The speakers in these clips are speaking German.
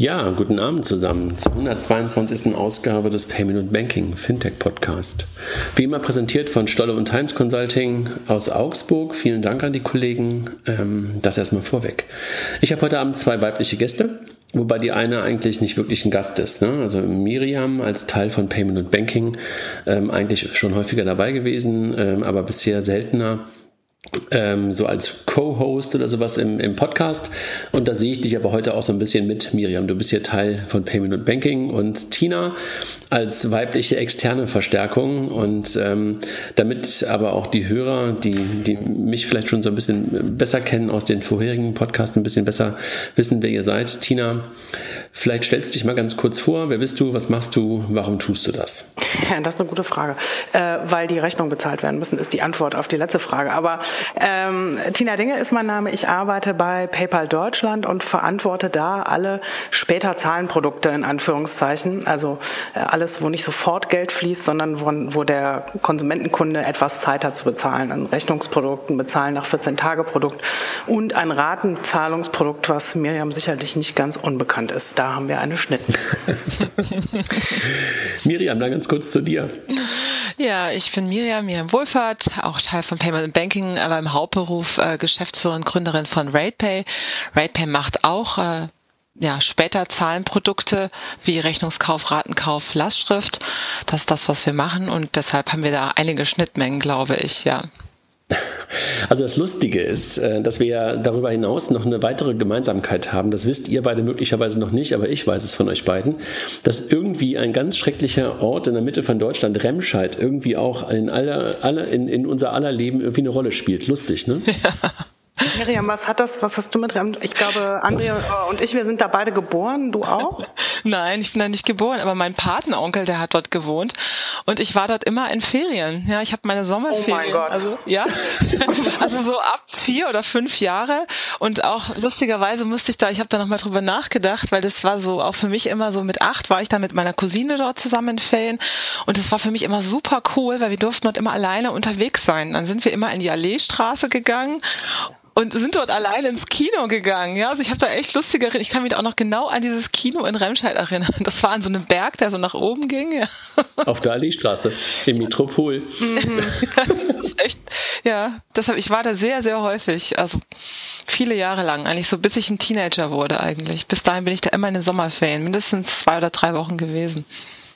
Ja, guten Abend zusammen zur 122. Ausgabe des Payment und Banking Fintech Podcast. Wie immer präsentiert von Stolle und Heinz Consulting aus Augsburg. Vielen Dank an die Kollegen. Ähm, das erstmal vorweg. Ich habe heute Abend zwei weibliche Gäste. Wobei die eine eigentlich nicht wirklich ein Gast ist. Ne? Also Miriam als Teil von Payment und Banking ähm, eigentlich schon häufiger dabei gewesen, ähm, aber bisher seltener ähm, so als Co-Host oder sowas im, im Podcast. Und da sehe ich dich aber heute auch so ein bisschen mit, Miriam. Du bist hier Teil von Payment und Banking und Tina als weibliche externe Verstärkung. Und ähm, damit aber auch die Hörer, die, die mich vielleicht schon so ein bisschen besser kennen aus den vorherigen Podcasts, ein bisschen besser wissen, wer ihr seid. Tina, vielleicht stellst du dich mal ganz kurz vor. Wer bist du? Was machst du? Warum tust du das? Ja, das ist eine gute Frage. Äh, weil die Rechnungen bezahlt werden müssen, ist die Antwort auf die letzte Frage. Aber ähm, Tina Dinge ist mein Name. Ich arbeite bei PayPal Deutschland und verantworte da alle später Zahlenprodukte in Anführungszeichen. Also äh, alles, wo nicht sofort Geld fließt, sondern wo, wo der Konsumentenkunde etwas Zeit hat zu bezahlen. Ein Rechnungsprodukt, ein Bezahlen nach 14 Tage Produkt und ein Ratenzahlungsprodukt, was Miriam sicherlich nicht ganz unbekannt ist. Da haben wir eine Schnitten. Miriam, dann ganz kurz zu dir. Ja, ich bin Miriam, Miriam Wohlfahrt, auch Teil von Payment Banking, aber im Hauptberuf äh, Geschäftsführerin, Gründerin von RatePay. RatePay macht auch äh, ja, später Zahlenprodukte wie Rechnungskauf, Ratenkauf, Lastschrift. Das ist das, was wir machen und deshalb haben wir da einige Schnittmengen, glaube ich, ja. Also das Lustige ist, äh, dass wir ja darüber hinaus noch eine weitere Gemeinsamkeit haben. Das wisst ihr beide möglicherweise noch nicht, aber ich weiß es von euch beiden, dass irgendwie ein ganz schrecklicher Ort in der Mitte von Deutschland, Remscheid, irgendwie auch in, aller, aller, in, in unser aller Leben irgendwie eine Rolle spielt. Lustig, ne? Ja. Miriam, was hat das, was hast du mit Rem? Ich glaube, Andrea und ich, wir sind da beide geboren, du auch? Nein, ich bin da nicht geboren, aber mein Patenonkel, der hat dort gewohnt und ich war dort immer in Ferien. Ja, ich habe meine Sommerferien. Oh mein Gott. Also, ja, also so ab vier oder fünf Jahre und auch lustigerweise musste ich da, ich habe da nochmal drüber nachgedacht, weil das war so auch für mich immer so mit acht war ich da mit meiner Cousine dort zusammen in Ferien und das war für mich immer super cool, weil wir durften dort immer alleine unterwegs sein. Dann sind wir immer in die Alleestraße gegangen und sind dort alleine ins Kino gegangen. Ja, also ich habe da echt lustige. Ich kann mich auch noch genau an dieses Kino in Remscheid erinnern. Das war an so einem Berg, der so nach oben ging. Ja. Auf der Allee-Straße im Metropol. Mhm. das ist echt, ja, deshalb, ich war da sehr, sehr häufig. Also viele Jahre lang, eigentlich so bis ich ein Teenager wurde eigentlich. Bis dahin bin ich da immer in den Sommerferien, mindestens zwei oder drei Wochen gewesen.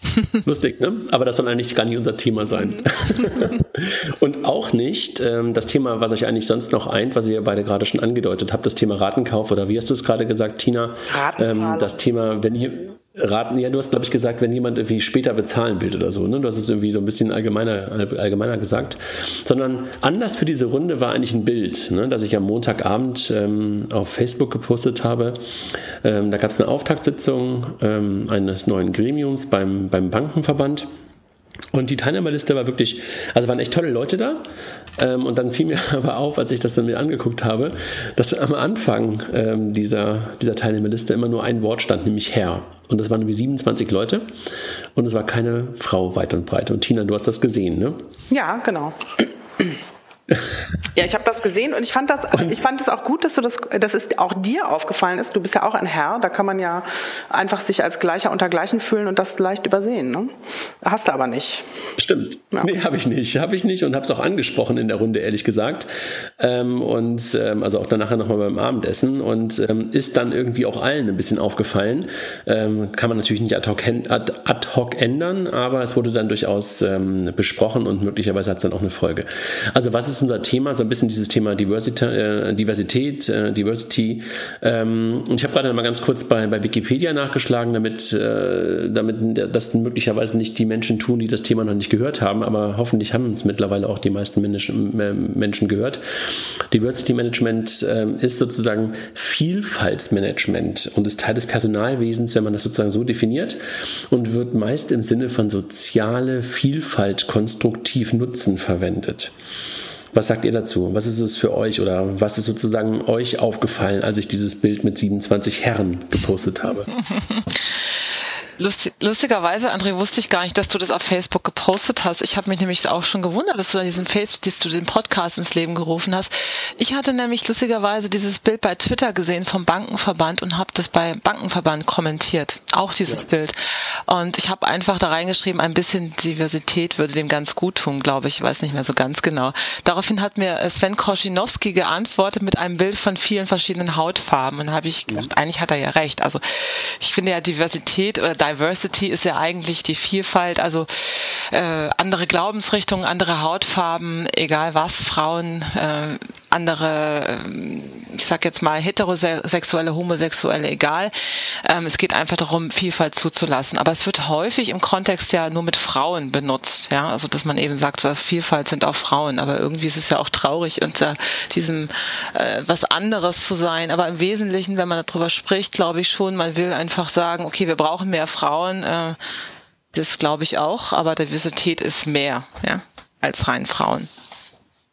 Lustig, ne? Aber das soll eigentlich gar nicht unser Thema sein. und auch nicht ähm, das Thema, was euch eigentlich sonst noch eint, was ihr beide gerade schon angedeutet habt, das Thema Ratenkauf oder wie hast du es gerade gesagt, Tina? Ähm, das Thema, wenn ihr raten, ja, du hast, glaube ich, gesagt, wenn jemand irgendwie später bezahlen will oder so, ne? Du hast es irgendwie so ein bisschen allgemeiner, allgemeiner gesagt. Sondern anders für diese Runde war eigentlich ein Bild, ne? das ich am Montagabend ähm, auf Facebook gepostet habe. Ähm, da gab es eine Auftaktsitzung ähm, eines neuen Gremiums beim, beim Bankenverband. Und die Teilnehmerliste war wirklich, also waren echt tolle Leute da. Ähm, und dann fiel mir aber auf, als ich das dann mir angeguckt habe, dass am Anfang ähm, dieser, dieser Teilnehmerliste immer nur ein Wort stand, nämlich Herr. Und das waren irgendwie 27 Leute. Und es war keine Frau weit und breit. Und Tina, du hast das gesehen, ne? Ja, genau. Ja, ich habe das gesehen und ich fand das, und ich fand es auch gut, dass du das, dass es auch dir aufgefallen ist. Du bist ja auch ein Herr, da kann man ja einfach sich als Gleicher unter Gleichen fühlen und das leicht übersehen. Ne? Hast du aber nicht. Stimmt. Ja. Nee, habe ich nicht. Habe ich nicht und habe es auch angesprochen in der Runde, ehrlich gesagt. Ähm, und ähm, also auch danach nochmal beim Abendessen und ähm, ist dann irgendwie auch allen ein bisschen aufgefallen. Ähm, kann man natürlich nicht ad hoc, ad, ad hoc ändern, aber es wurde dann durchaus ähm, besprochen und möglicherweise hat es dann auch eine Folge. Also was ist unser Thema? So ein bisschen dieses Thema Diversity, äh, Diversität, äh, Diversity. Ähm, und ich habe gerade mal ganz kurz bei, bei Wikipedia nachgeschlagen, damit, äh, damit das möglicherweise nicht die Menschen tun, die das Thema noch nicht gehört haben, aber hoffentlich haben es mittlerweile auch die meisten Menschen, äh, Menschen gehört. Diversity Management ähm, ist sozusagen Vielfaltsmanagement und ist Teil des Personalwesens, wenn man das sozusagen so definiert und wird meist im Sinne von soziale Vielfalt konstruktiv nutzen verwendet. Was sagt ihr dazu? Was ist es für euch oder was ist sozusagen euch aufgefallen, als ich dieses Bild mit 27 Herren gepostet habe? Lustig, lustigerweise, André, wusste ich gar nicht, dass du das auf Facebook gepostet hast. Ich habe mich nämlich auch schon gewundert, dass du da diesen Facebook, dass du den Podcast ins Leben gerufen hast. Ich hatte nämlich lustigerweise dieses Bild bei Twitter gesehen vom Bankenverband und habe das bei Bankenverband kommentiert. Auch dieses ja. Bild. Und ich habe einfach da reingeschrieben, ein bisschen Diversität würde dem ganz gut tun, glaube ich. Ich weiß nicht mehr so ganz genau. Daraufhin hat mir Sven Koschinowski geantwortet mit einem Bild von vielen verschiedenen Hautfarben. Und habe ich gedacht, mhm. eigentlich hat er ja recht. Also ich finde ja Diversität oder Diversity ist ja eigentlich die Vielfalt, also äh, andere Glaubensrichtungen, andere Hautfarben, egal was, Frauen, äh, andere, äh, ich sag jetzt mal heterosexuelle, homosexuelle, egal. Ähm, es geht einfach darum, Vielfalt zuzulassen. Aber es wird häufig im Kontext ja nur mit Frauen benutzt, ja, also dass man eben sagt, Vielfalt sind auch Frauen. Aber irgendwie ist es ja auch traurig, unter diesem äh, was anderes zu sein. Aber im Wesentlichen, wenn man darüber spricht, glaube ich schon, man will einfach sagen, okay, wir brauchen mehr Frauen. Äh, das glaube ich auch, aber Diversität ist mehr, ja, als rein Frauen.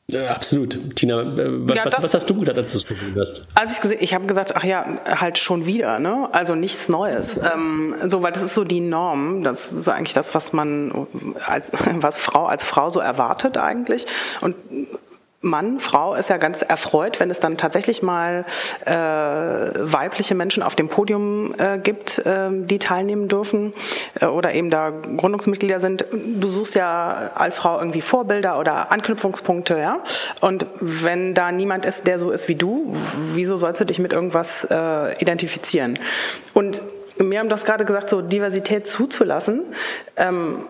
Ja, absolut. Tina, äh, was, ja, was, was, hast du du es gefunden hast? Als ich ich habe gesagt, ach ja, halt schon wieder, ne? Also nichts Neues. Ähm, so, weil das ist so die Norm. Das ist eigentlich das, was man als was Frau als Frau so erwartet eigentlich. Und Mann, Frau ist ja ganz erfreut, wenn es dann tatsächlich mal äh, weibliche Menschen auf dem Podium äh, gibt, äh, die teilnehmen dürfen äh, oder eben da Gründungsmitglieder sind. Du suchst ja als Frau irgendwie Vorbilder oder Anknüpfungspunkte, ja. Und wenn da niemand ist, der so ist wie du, wieso sollst du dich mit irgendwas äh, identifizieren? Und mir haben das gerade gesagt, so Diversität zuzulassen. Ähm,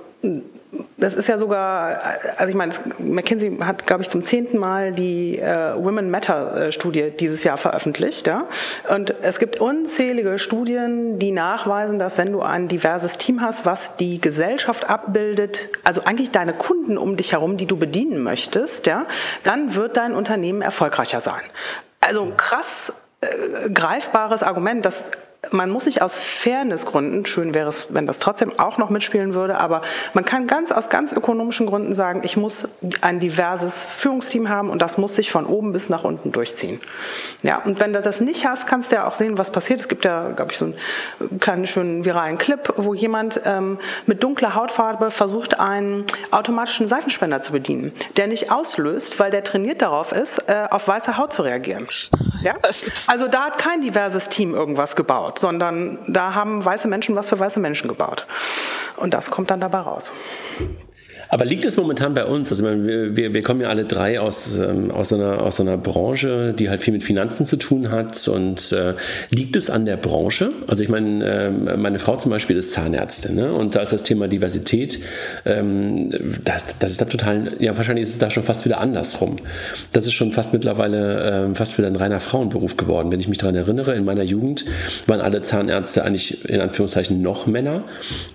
das ist ja sogar, also ich meine, McKinsey hat, glaube ich, zum zehnten Mal die äh, Women Matter-Studie äh, dieses Jahr veröffentlicht. Ja? Und es gibt unzählige Studien, die nachweisen, dass wenn du ein diverses Team hast, was die Gesellschaft abbildet, also eigentlich deine Kunden um dich herum, die du bedienen möchtest, ja, dann wird dein Unternehmen erfolgreicher sein. Also ein krass äh, greifbares Argument, das man muss sich aus Fairnessgründen, schön wäre es, wenn das trotzdem auch noch mitspielen würde, aber man kann ganz aus ganz ökonomischen Gründen sagen, ich muss ein diverses Führungsteam haben und das muss sich von oben bis nach unten durchziehen. Ja, und wenn du das nicht hast, kannst du ja auch sehen, was passiert. Es gibt ja, glaube ich, so einen kleinen schönen viralen Clip, wo jemand ähm, mit dunkler Hautfarbe versucht, einen automatischen Seifenspender zu bedienen, der nicht auslöst, weil der trainiert darauf ist, äh, auf weiße Haut zu reagieren. Ja? Also da hat kein diverses Team irgendwas gebaut sondern da haben weiße Menschen was für weiße Menschen gebaut. Und das kommt dann dabei raus. Aber liegt es momentan bei uns? Also meine, wir, wir kommen ja alle drei aus, ähm, aus, einer, aus einer Branche, die halt viel mit Finanzen zu tun hat. Und äh, liegt es an der Branche? Also ich meine, äh, meine Frau zum Beispiel ist Zahnärztin ne? und da ist das Thema Diversität, ähm, das, das ist da total, ja wahrscheinlich ist es da schon fast wieder andersrum. Das ist schon fast mittlerweile äh, fast wieder ein reiner Frauenberuf geworden. Wenn ich mich daran erinnere, in meiner Jugend waren alle Zahnärzte eigentlich in Anführungszeichen noch Männer.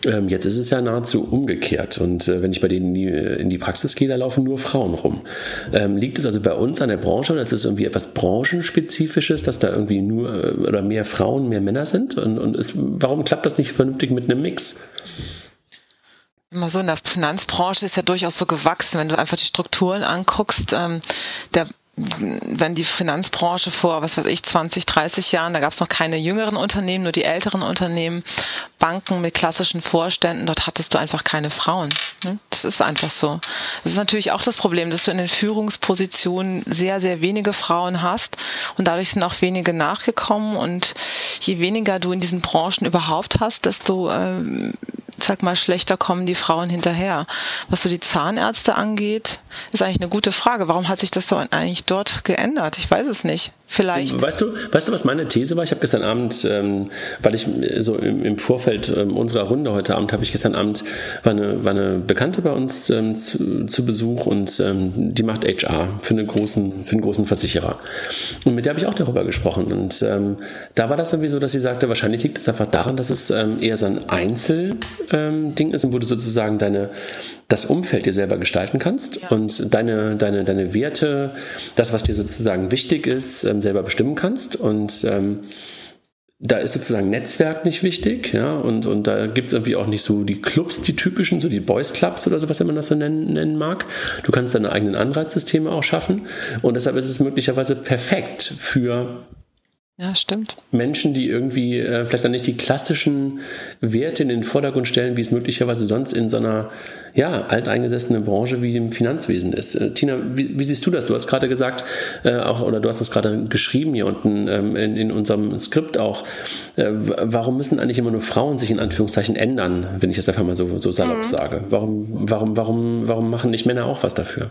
Ähm, jetzt ist es ja nahezu umgekehrt. Und äh, wenn ich bei denen in die, in die Praxis gehe, da laufen nur Frauen rum. Ähm, liegt es also bei uns an der Branche oder ist es irgendwie etwas Branchenspezifisches, dass da irgendwie nur äh, oder mehr Frauen, mehr Männer sind? Und, und ist, warum klappt das nicht vernünftig mit einem Mix? Immer so in der Finanzbranche ist ja durchaus so gewachsen, wenn du einfach die Strukturen anguckst. Ähm, der wenn die Finanzbranche vor, was weiß ich, 20, 30 Jahren, da gab es noch keine jüngeren Unternehmen, nur die älteren Unternehmen, Banken mit klassischen Vorständen, dort hattest du einfach keine Frauen. Ne? Das ist einfach so. Das ist natürlich auch das Problem, dass du in den Führungspositionen sehr, sehr wenige Frauen hast und dadurch sind auch wenige nachgekommen und je weniger du in diesen Branchen überhaupt hast, desto ähm, sag mal, schlechter kommen die Frauen hinterher. Was so die Zahnärzte angeht, ist eigentlich eine gute Frage. Warum hat sich das so eigentlich dort geändert? Ich weiß es nicht. Vielleicht. Weißt du, weißt du, was meine These war? Ich habe gestern Abend, ähm, weil ich so im, im Vorfeld ähm, unserer Runde heute Abend, habe ich gestern Abend, war eine, war eine Bekannte bei uns ähm, zu, zu, Besuch und ähm, die macht HR für, eine großen, für einen großen Versicherer. Und mit der habe ich auch darüber gesprochen. Und ähm, da war das irgendwie so, dass sie sagte, wahrscheinlich liegt es einfach daran, dass es ähm, eher so ein Einzelding ist, wo du sozusagen deine, das Umfeld dir selber gestalten kannst ja. und deine, deine, deine Werte, das, was dir sozusagen wichtig ist, ähm, selber bestimmen kannst. Und ähm, da ist sozusagen Netzwerk nicht wichtig, ja, und, und da gibt es irgendwie auch nicht so die Clubs, die typischen, so die Boys Clubs oder sowas, wenn man das so nennen, nennen mag. Du kannst deine eigenen Anreizsysteme auch schaffen und deshalb ist es möglicherweise perfekt für ja, stimmt. Menschen, die irgendwie äh, vielleicht dann nicht die klassischen Werte in den Vordergrund stellen, wie es möglicherweise sonst in so einer ja, alteingesessenen Branche wie dem Finanzwesen ist. Äh, Tina, wie, wie, siehst du das? Du hast gerade gesagt, äh, auch, oder du hast das gerade geschrieben hier unten ähm, in, in, unserem Skript auch. Äh, warum müssen eigentlich immer nur Frauen sich in Anführungszeichen ändern, wenn ich das einfach mal so, so salopp mhm. sage? Warum, warum, warum, warum machen nicht Männer auch was dafür?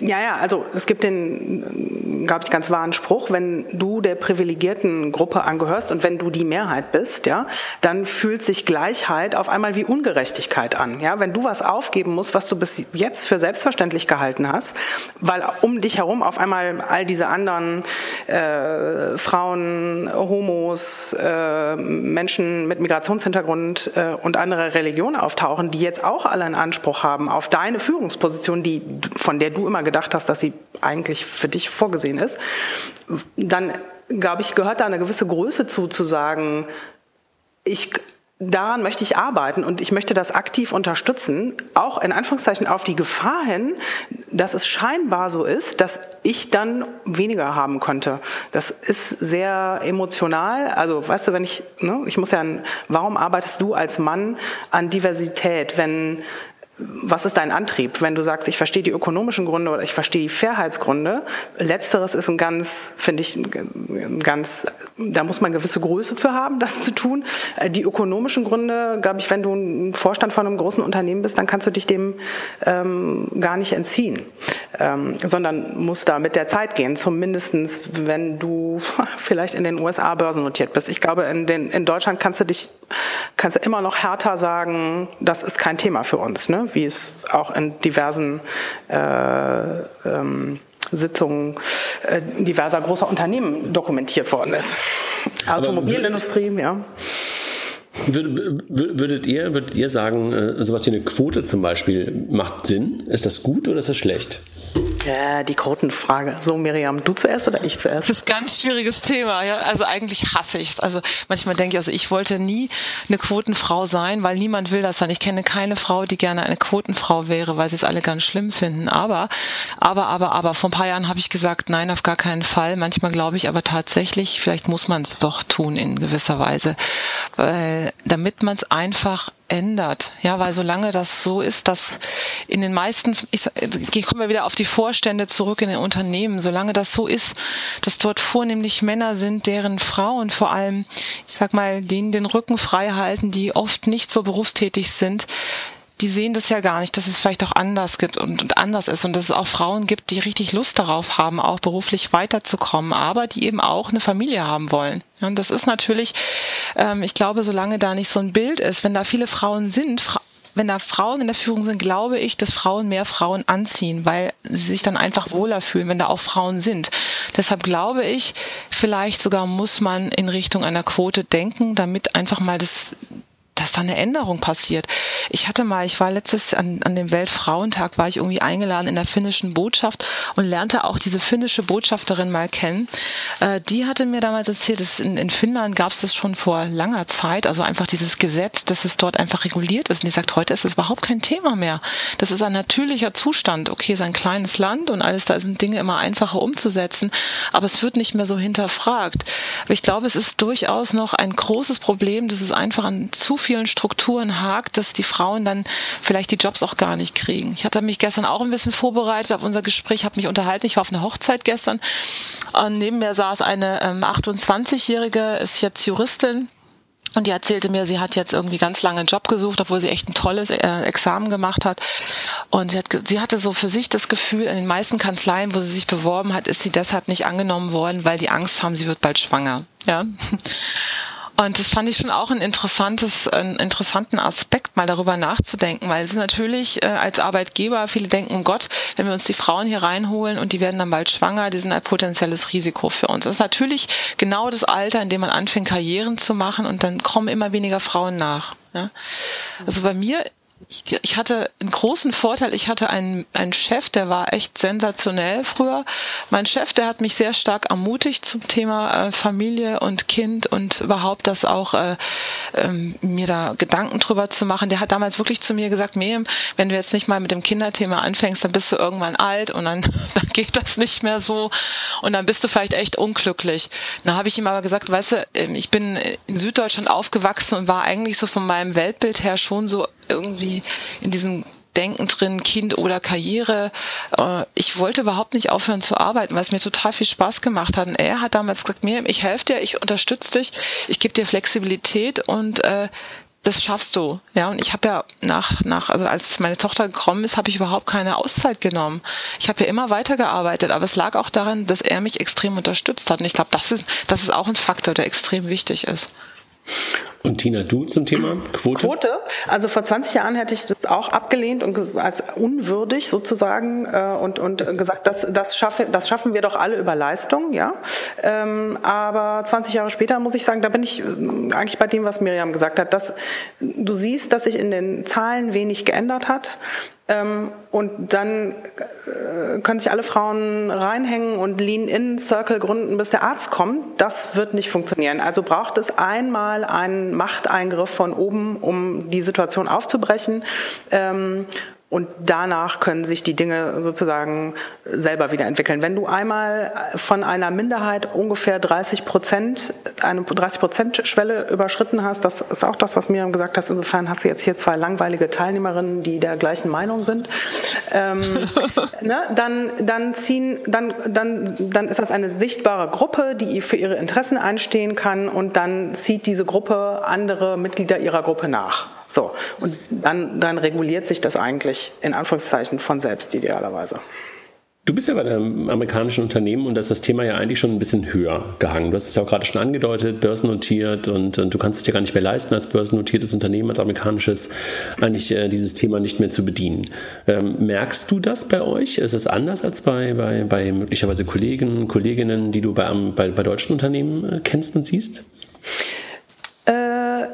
Ja, ja, also es gibt den, glaube ich, ganz wahren Spruch, wenn du der privilegierten Gruppe angehörst und wenn du die Mehrheit bist, ja, dann fühlt sich Gleichheit auf einmal wie Ungerechtigkeit an. Ja, wenn du was aufgeben musst, was du bis jetzt für selbstverständlich gehalten hast, weil um dich herum auf einmal all diese anderen äh, Frauen, Homos, äh, Menschen mit Migrationshintergrund äh, und andere Religionen auftauchen, die jetzt auch alle einen Anspruch haben auf deine Führungsposition, die von der du immer gedacht hast, dass sie eigentlich für dich vorgesehen ist, dann glaube ich, gehört da eine gewisse Größe zu, zu sagen, ich daran möchte ich arbeiten und ich möchte das aktiv unterstützen, auch in Anführungszeichen auf die Gefahr hin, dass es scheinbar so ist, dass ich dann weniger haben könnte. Das ist sehr emotional. Also, weißt du, wenn ich, ne, ich muss ja, warum arbeitest du als Mann an Diversität, wenn was ist dein Antrieb? Wenn du sagst, ich verstehe die ökonomischen Gründe oder ich verstehe die Fairheitsgründe, letzteres ist ein ganz, finde ich, ganz, da muss man gewisse Größe für haben, das zu tun. Äh, die ökonomischen Gründe, glaube ich, wenn du ein Vorstand von einem großen Unternehmen bist, dann kannst du dich dem ähm, gar nicht entziehen, ähm, sondern musst da mit der Zeit gehen, zumindest wenn du vielleicht in den USA börsennotiert bist. Ich glaube, in, den, in Deutschland kannst du dich, kannst du immer noch härter sagen, das ist kein Thema für uns. Ne? Wie es auch in diversen äh, ähm, Sitzungen äh, diverser großer Unternehmen dokumentiert worden ist. Automobilindustrie, ja. Würdet ihr, würdet ihr sagen, äh, sowas wie eine Quote zum Beispiel macht Sinn? Ist das gut oder ist das schlecht? Ja, die Quotenfrage. So, Miriam, du zuerst oder ich zuerst? Das ist ein ganz schwieriges Thema. Ja? Also eigentlich hasse ich es. Also manchmal denke ich, also ich wollte nie eine Quotenfrau sein, weil niemand will das sein. Ich kenne keine Frau, die gerne eine Quotenfrau wäre, weil sie es alle ganz schlimm finden. Aber, aber, aber, aber, vor ein paar Jahren habe ich gesagt, nein, auf gar keinen Fall. Manchmal glaube ich aber tatsächlich, vielleicht muss man es doch tun in gewisser Weise, weil damit man es einfach ändert. Ja, weil solange das so ist, dass in den meisten, ich, ich komme wieder auf die Vorstände zurück in den Unternehmen, solange das so ist, dass dort vornehmlich Männer sind, deren Frauen vor allem, ich sag mal, denen den Rücken frei halten, die oft nicht so berufstätig sind, die sehen das ja gar nicht, dass es vielleicht auch anders gibt und, und, anders ist und dass es auch Frauen gibt, die richtig Lust darauf haben, auch beruflich weiterzukommen, aber die eben auch eine Familie haben wollen. Und das ist natürlich, ähm, ich glaube, solange da nicht so ein Bild ist, wenn da viele Frauen sind, Fra wenn da Frauen in der Führung sind, glaube ich, dass Frauen mehr Frauen anziehen, weil sie sich dann einfach wohler fühlen, wenn da auch Frauen sind. Deshalb glaube ich, vielleicht sogar muss man in Richtung einer Quote denken, damit einfach mal das dass da eine Änderung passiert. Ich hatte mal, ich war letztes an, an dem Weltfrauentag, war ich irgendwie eingeladen in der finnischen Botschaft und lernte auch diese finnische Botschafterin mal kennen. Äh, die hatte mir damals erzählt, dass in, in Finnland gab es das schon vor langer Zeit, also einfach dieses Gesetz, dass es dort einfach reguliert ist. Und die sagt, heute ist es überhaupt kein Thema mehr. Das ist ein natürlicher Zustand. Okay, es ist ein kleines Land und alles, da sind Dinge immer einfacher umzusetzen, aber es wird nicht mehr so hinterfragt. Aber ich glaube, es ist durchaus noch ein großes Problem, dass es einfach an zu vielen Strukturen hakt, dass die Frauen dann vielleicht die Jobs auch gar nicht kriegen. Ich hatte mich gestern auch ein bisschen vorbereitet auf unser Gespräch, habe mich unterhalten. Ich war auf einer Hochzeit gestern. Und neben mir saß eine ähm, 28-Jährige, ist jetzt Juristin, und die erzählte mir, sie hat jetzt irgendwie ganz lange einen Job gesucht, obwohl sie echt ein tolles äh, Examen gemacht hat. Und sie, hat, sie hatte so für sich das Gefühl, in den meisten Kanzleien, wo sie sich beworben hat, ist sie deshalb nicht angenommen worden, weil die Angst haben, sie wird bald schwanger. Ja. Und das fand ich schon auch ein interessantes, einen interessanten Aspekt, mal darüber nachzudenken, weil es natürlich äh, als Arbeitgeber, viele denken, Gott, wenn wir uns die Frauen hier reinholen und die werden dann bald schwanger, die sind ein potenzielles Risiko für uns. Das ist natürlich genau das Alter, in dem man anfängt, Karrieren zu machen und dann kommen immer weniger Frauen nach. Ja? Also bei mir ich, ich, hatte einen großen Vorteil. Ich hatte einen, einen Chef, der war echt sensationell früher. Mein Chef, der hat mich sehr stark ermutigt zum Thema äh, Familie und Kind und überhaupt das auch äh, ähm, mir da Gedanken drüber zu machen. Der hat damals wirklich zu mir gesagt, Miriam, wenn du jetzt nicht mal mit dem Kinderthema anfängst, dann bist du irgendwann alt und dann, dann geht das nicht mehr so und dann bist du vielleicht echt unglücklich. Da habe ich ihm aber gesagt, weißt du, ähm, ich bin in Süddeutschland aufgewachsen und war eigentlich so von meinem Weltbild her schon so irgendwie in diesem Denken drin, Kind oder Karriere. Äh, ich wollte überhaupt nicht aufhören zu arbeiten, weil es mir total viel Spaß gemacht hat. Und er hat damals gesagt, mir, ich helfe dir, ich unterstütze dich, ich gebe dir Flexibilität und äh, das schaffst du. Ja, und ich habe ja nach, nach, also als meine Tochter gekommen ist, habe ich überhaupt keine Auszeit genommen. Ich habe ja immer weitergearbeitet, aber es lag auch daran, dass er mich extrem unterstützt hat. Und ich glaube, das ist, das ist auch ein Faktor, der extrem wichtig ist. Und Tina, du zum Thema Quote? Quote? Also vor 20 Jahren hätte ich das auch abgelehnt und als unwürdig sozusagen äh, und, und gesagt, das, das, schaffe, das schaffen wir doch alle über Leistung, ja. Ähm, aber 20 Jahre später muss ich sagen, da bin ich äh, eigentlich bei dem, was Miriam gesagt hat, dass du siehst, dass sich in den Zahlen wenig geändert hat. Ähm, und dann äh, können sich alle Frauen reinhängen und Lean-In-Circle gründen, bis der Arzt kommt. Das wird nicht funktionieren. Also braucht es einmal einen Machteingriff von oben, um die Situation aufzubrechen. Und danach können sich die Dinge sozusagen selber wieder entwickeln. Wenn du einmal von einer Minderheit ungefähr 30 Prozent, eine 30 Prozent Schwelle überschritten hast, das ist auch das, was Miriam gesagt hat. Insofern hast du jetzt hier zwei langweilige Teilnehmerinnen, die der gleichen Meinung sind. Ähm, ne, dann, dann ziehen, dann, dann, dann ist das eine sichtbare Gruppe, die für ihre Interessen einstehen kann und dann zieht diese Gruppe andere Mitglieder ihrer Gruppe nach. So, und dann, dann reguliert sich das eigentlich in Anführungszeichen von selbst idealerweise. Du bist ja bei einem amerikanischen Unternehmen und da ist das Thema ja eigentlich schon ein bisschen höher gehangen. Du hast es ja auch gerade schon angedeutet, börsennotiert und, und du kannst es dir gar nicht mehr leisten, als börsennotiertes Unternehmen, als amerikanisches, eigentlich äh, dieses Thema nicht mehr zu bedienen. Ähm, merkst du das bei euch? Ist es anders als bei, bei, bei möglicherweise Kollegen, Kolleginnen, die du bei, bei, bei deutschen Unternehmen äh, kennst und siehst?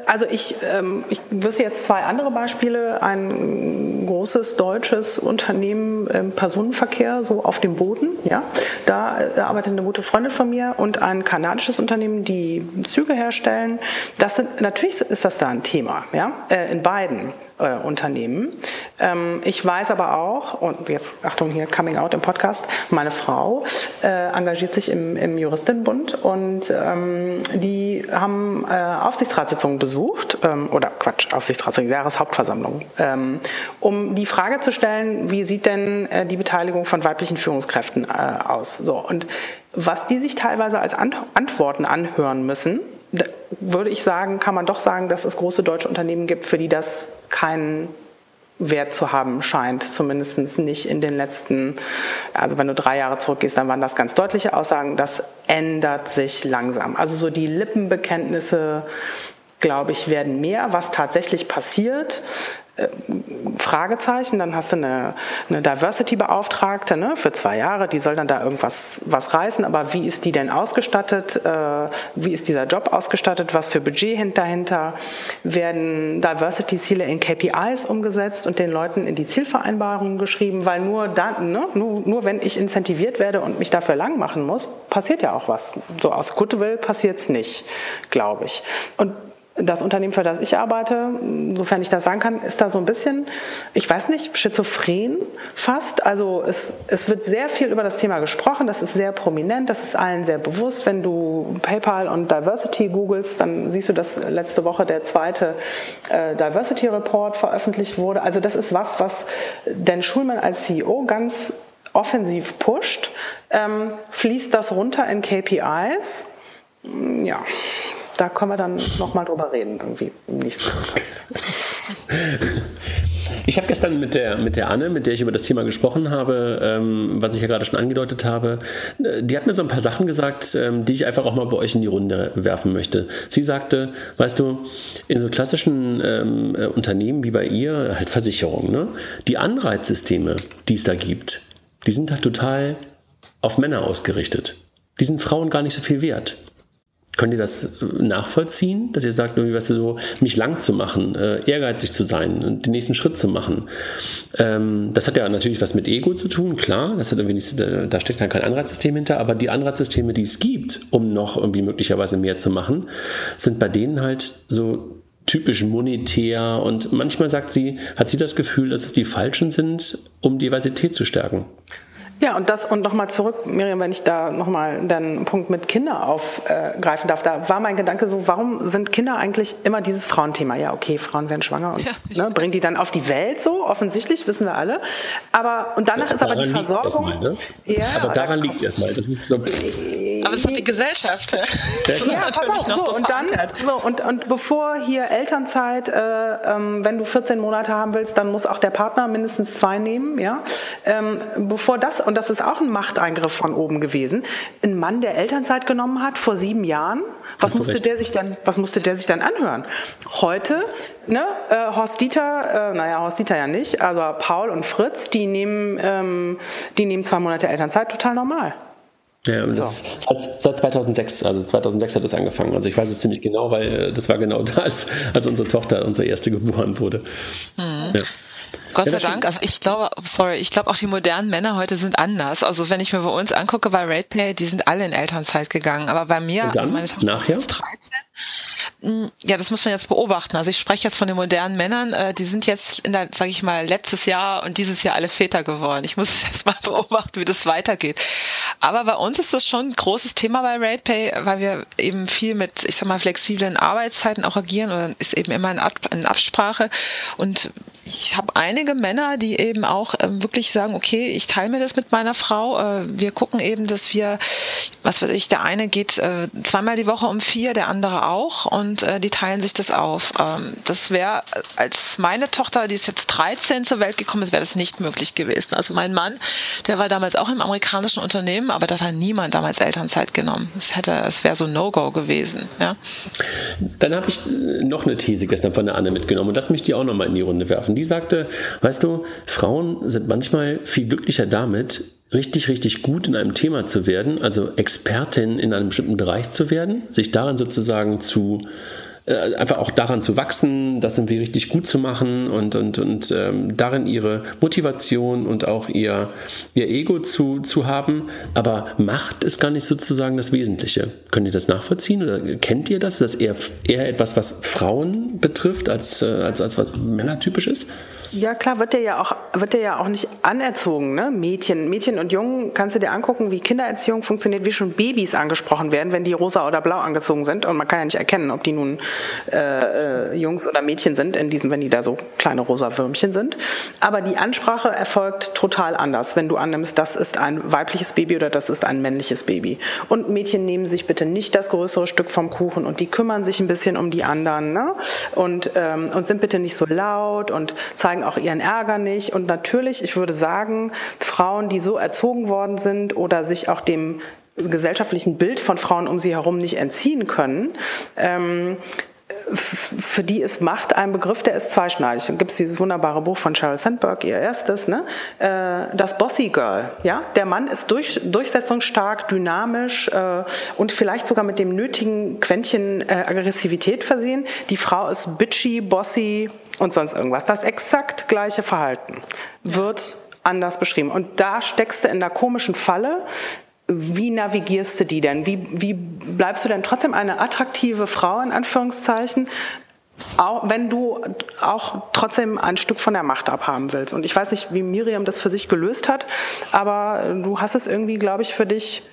Also ich, ähm, ich wüsste jetzt zwei andere Beispiele. Ein großes deutsches Unternehmen im Personenverkehr, so auf dem Boden. Ja, da äh, arbeitet eine gute Freundin von mir und ein kanadisches Unternehmen, die Züge herstellen. Das sind, natürlich ist das da ein Thema, ja, äh, in beiden äh, Unternehmen. Ähm, ich weiß aber auch, und jetzt Achtung hier, Coming Out im Podcast, meine Frau äh, engagiert sich im, im Juristinnenbund und ähm, die haben äh, Aufsichtsratssitzungen besucht, ähm, oder Quatsch, Aufsichtsratssitzungen, Jahreshauptversammlung, ähm, um die Frage zu stellen, wie sieht denn äh, die Beteiligung von weiblichen Führungskräften äh, aus? So, und was die sich teilweise als Antworten anhören müssen, würde ich sagen, kann man doch sagen, dass es große deutsche Unternehmen gibt, für die das keinen Wert zu haben scheint, zumindest nicht in den letzten, also wenn du drei Jahre zurückgehst, dann waren das ganz deutliche Aussagen, das ändert sich langsam. Also so die Lippenbekenntnisse, glaube ich, werden mehr. Was tatsächlich passiert, äh, Fragezeichen, dann hast du eine, eine Diversity-Beauftragte ne, für zwei Jahre, die soll dann da irgendwas was reißen, aber wie ist die denn ausgestattet? Äh, wie ist dieser Job ausgestattet? Was für Budget dahinter? Werden Diversity-Ziele in KPIs umgesetzt und den Leuten in die Zielvereinbarungen geschrieben? Weil nur dann, ne, nur, nur wenn ich incentiviert werde und mich dafür lang machen muss, passiert ja auch was. So aus Goodwill passiert es nicht, glaube ich. Und das Unternehmen, für das ich arbeite, sofern ich das sagen kann, ist da so ein bisschen, ich weiß nicht, schizophren fast. Also es, es wird sehr viel über das Thema gesprochen, das ist sehr prominent, das ist allen sehr bewusst. Wenn du PayPal und Diversity googelst, dann siehst du, dass letzte Woche der zweite äh, Diversity Report veröffentlicht wurde. Also das ist was, was Dan Schulman als CEO ganz offensiv pusht. Ähm, fließt das runter in KPIs? Ja, da können wir dann nochmal drüber reden, irgendwie im nächsten. Ich habe gestern mit der, mit der Anne, mit der ich über das Thema gesprochen habe, ähm, was ich ja gerade schon angedeutet habe, äh, die hat mir so ein paar Sachen gesagt, ähm, die ich einfach auch mal bei euch in die Runde werfen möchte. Sie sagte, weißt du, in so klassischen ähm, äh, Unternehmen wie bei ihr, halt Versicherungen, ne? die Anreizsysteme, die es da gibt, die sind halt total auf Männer ausgerichtet. Die sind Frauen gar nicht so viel wert. Könnt ihr das äh, nachvollziehen, dass ihr sagt, irgendwie, was so, mich lang zu machen, äh, ehrgeizig zu sein und den nächsten Schritt zu machen? Ähm, das hat ja natürlich was mit Ego zu tun, klar. Das hat irgendwie nicht, da steckt dann kein Anreizsystem hinter, aber die Anreizsysteme, die es gibt, um noch irgendwie möglicherweise mehr zu machen, sind bei denen halt so typisch monetär und manchmal sagt sie, hat sie das Gefühl, dass es die falschen sind, um Diversität zu stärken. Ja, und das und nochmal zurück, Miriam, wenn ich da nochmal den Punkt mit Kinder aufgreifen darf, da war mein Gedanke so, warum sind Kinder eigentlich immer dieses Frauenthema? Ja, okay, Frauen werden schwanger und ja, ne, bringen die dann auf die Welt so, offensichtlich, wissen wir alle. Aber und danach ja, ist aber die Versorgung. Mal, ne? ja, aber daran liegt es erstmal. Das ist, glaub, aber es ist doch die Gesellschaft. Das ja, pass auf, so, so und dann so, und, und bevor hier Elternzeit, äh, ähm, wenn du 14 Monate haben willst, dann muss auch der Partner mindestens zwei nehmen, ja. Ähm, bevor das und das ist auch ein Machteingriff von oben gewesen, ein Mann, der Elternzeit genommen hat vor sieben Jahren, was musste der sich dann, was musste der sich dann anhören? Heute, ne, äh, Horst Dieter, äh, naja, Horst Dieter ja nicht, aber Paul und Fritz, die nehmen, ähm, die nehmen zwei Monate Elternzeit total normal. Ja, so. seit, seit 2006, also 2006 hat es angefangen. Also ich weiß es ziemlich genau, weil äh, das war genau da, als, als unsere Tochter, unsere erste geboren wurde. Mhm. Ja. Gott sei Dank, also ich glaube, sorry, ich glaube auch die modernen Männer heute sind anders. Also wenn ich mir bei uns angucke bei RatePay, die sind alle in Elternzeit gegangen. Aber bei mir, Und dann, also meine Tochter nachher? ist 13, hm, ja, das muss man jetzt beobachten. Also ich spreche jetzt von den modernen Männern, äh, die sind jetzt in der, sage ich mal, letztes Jahr und dieses Jahr alle Väter geworden. Ich muss jetzt mal beobachten, wie das weitergeht. Aber bei uns ist das schon ein großes Thema bei RatePay, weil wir eben viel mit, ich sag mal, flexiblen Arbeitszeiten auch agieren und ist eben immer in Absprache. Und ich habe einige Männer, die eben auch ähm, wirklich sagen, okay, ich teile mir das mit meiner Frau. Äh, wir gucken eben, dass wir, was weiß ich, der eine geht äh, zweimal die Woche um vier, der andere auch und äh, die teilen sich das auf. Ähm, das wäre, als meine Tochter, die ist jetzt 13 zur Welt gekommen ist, wäre das nicht möglich gewesen. Also mein Mann, der war damals auch im amerikanischen Unternehmen, aber da hat niemand damals Elternzeit genommen. Es hätte, wäre so No-Go gewesen. Ja. Dann habe ich noch eine These gestern von der Anne mitgenommen und lass mich die auch nochmal in die Runde werfen. Die sagte, weißt du, Frauen sind manchmal viel glücklicher damit, richtig, richtig gut in einem Thema zu werden, also Expertin in einem bestimmten Bereich zu werden, sich darin sozusagen zu äh, einfach auch daran zu wachsen, das irgendwie richtig gut zu machen und, und, und ähm, darin ihre Motivation und auch ihr, ihr Ego zu, zu haben. Aber Macht ist gar nicht sozusagen das Wesentliche. Könnt ihr das nachvollziehen oder kennt ihr das? Das eher, eher etwas, was Frauen betrifft, als, äh, als, als was männertypisch ist? Ja, klar, wird der ja auch, wird der ja auch nicht anerzogen, ne? Mädchen, Mädchen und Jungen kannst du dir angucken, wie Kindererziehung funktioniert, wie schon Babys angesprochen werden, wenn die rosa oder blau angezogen sind. Und man kann ja nicht erkennen, ob die nun äh, äh, Jungs oder Mädchen sind, in diesem, wenn die da so kleine rosa Würmchen sind. Aber die Ansprache erfolgt total anders, wenn du annimmst, das ist ein weibliches Baby oder das ist ein männliches Baby. Und Mädchen nehmen sich bitte nicht das größere Stück vom Kuchen und die kümmern sich ein bisschen um die anderen, ne? Und, ähm, und sind bitte nicht so laut und zeigen auch ihren Ärger nicht. Und natürlich, ich würde sagen, Frauen, die so erzogen worden sind oder sich auch dem gesellschaftlichen Bild von Frauen um sie herum nicht entziehen können, ähm, für die ist Macht ein Begriff, der ist zweischneidig. Dann gibt es dieses wunderbare Buch von Sheryl Sandberg, ihr erstes, ne? Äh, das Bossy Girl. Ja? Der Mann ist durch, durchsetzungsstark, dynamisch äh, und vielleicht sogar mit dem nötigen Quäntchen äh, Aggressivität versehen. Die Frau ist bitchy, bossy und sonst irgendwas. Das exakt gleiche Verhalten wird anders beschrieben. Und da steckst du in der komischen Falle, wie navigierst du die denn? Wie, wie bleibst du denn trotzdem eine attraktive Frau in Anführungszeichen, auch wenn du auch trotzdem ein Stück von der Macht abhaben willst? Und ich weiß nicht, wie Miriam das für sich gelöst hat, aber du hast es irgendwie, glaube ich, für dich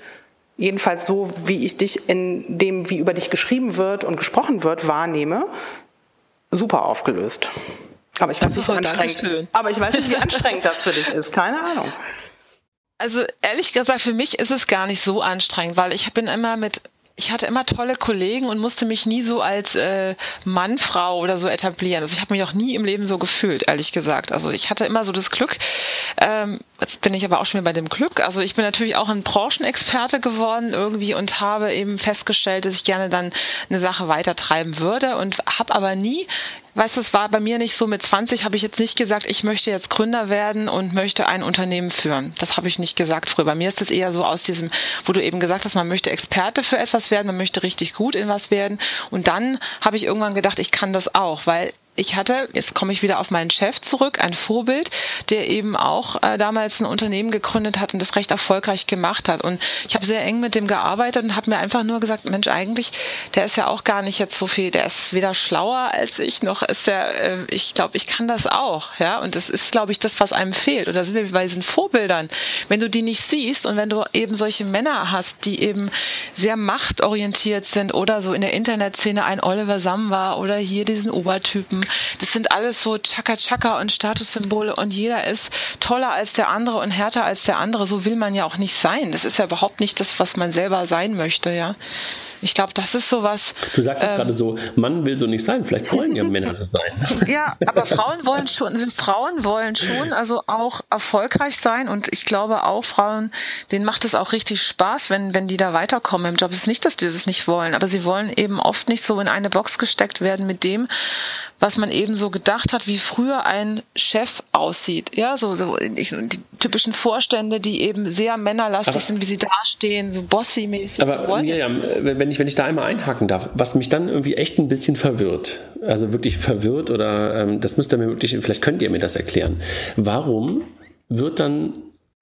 jedenfalls so, wie ich dich in dem, wie über dich geschrieben wird und gesprochen wird, wahrnehme, super aufgelöst. Aber ich weiß nicht, wie anstrengend, aber ich weiß nicht, wie anstrengend das für dich ist. Keine Ahnung. Also ehrlich gesagt, für mich ist es gar nicht so anstrengend, weil ich bin immer mit ich hatte immer tolle Kollegen und musste mich nie so als äh, Mann, Frau oder so etablieren. Also ich habe mich auch nie im Leben so gefühlt, ehrlich gesagt. Also ich hatte immer so das Glück, ähm, jetzt bin ich aber auch schon wieder bei dem Glück. Also ich bin natürlich auch ein Branchenexperte geworden irgendwie und habe eben festgestellt, dass ich gerne dann eine Sache weitertreiben würde und habe aber nie weißt du, es war bei mir nicht so, mit 20 habe ich jetzt nicht gesagt, ich möchte jetzt Gründer werden und möchte ein Unternehmen führen. Das habe ich nicht gesagt früher. Bei mir ist es eher so aus diesem, wo du eben gesagt hast, man möchte Experte für etwas werden, man möchte richtig gut in was werden. Und dann habe ich irgendwann gedacht, ich kann das auch, weil ich hatte, jetzt komme ich wieder auf meinen Chef zurück, ein Vorbild, der eben auch äh, damals ein Unternehmen gegründet hat und das recht erfolgreich gemacht hat. Und ich habe sehr eng mit dem gearbeitet und habe mir einfach nur gesagt, Mensch, eigentlich, der ist ja auch gar nicht jetzt so viel, der ist weder schlauer als ich, noch ist der, äh, ich glaube, ich kann das auch. Ja, und das ist, glaube ich, das, was einem fehlt. Und da sind wir bei diesen Vorbildern. Wenn du die nicht siehst und wenn du eben solche Männer hast, die eben sehr machtorientiert sind oder so in der Internetszene ein Oliver Samba oder hier diesen Obertypen, das sind alles so Chaka-Chaka und Statussymbole und jeder ist toller als der andere und härter als der andere. So will man ja auch nicht sein. Das ist ja überhaupt nicht das, was man selber sein möchte, ja. Ich glaube, das ist sowas. Du sagst es ähm, gerade so, Mann will so nicht sein. Vielleicht wollen ja Männer so sein. Ja, aber Frauen wollen schon, Frauen wollen schon also auch erfolgreich sein und ich glaube auch Frauen, denen macht es auch richtig Spaß, wenn, wenn die da weiterkommen im Job. Es ist nicht, dass die das nicht wollen, aber sie wollen eben oft nicht so in eine Box gesteckt werden mit dem, was man eben so gedacht hat, wie früher ein Chef aussieht. Ja, so, so die typischen Vorstände, die eben sehr männerlastig aber, sind, wie sie dastehen, so bossy-mäßig. Aber so Miriam, wenn ich, wenn ich da einmal einhaken darf, was mich dann irgendwie echt ein bisschen verwirrt, also wirklich verwirrt oder ähm, das müsst ihr mir wirklich, vielleicht könnt ihr mir das erklären. Warum wird dann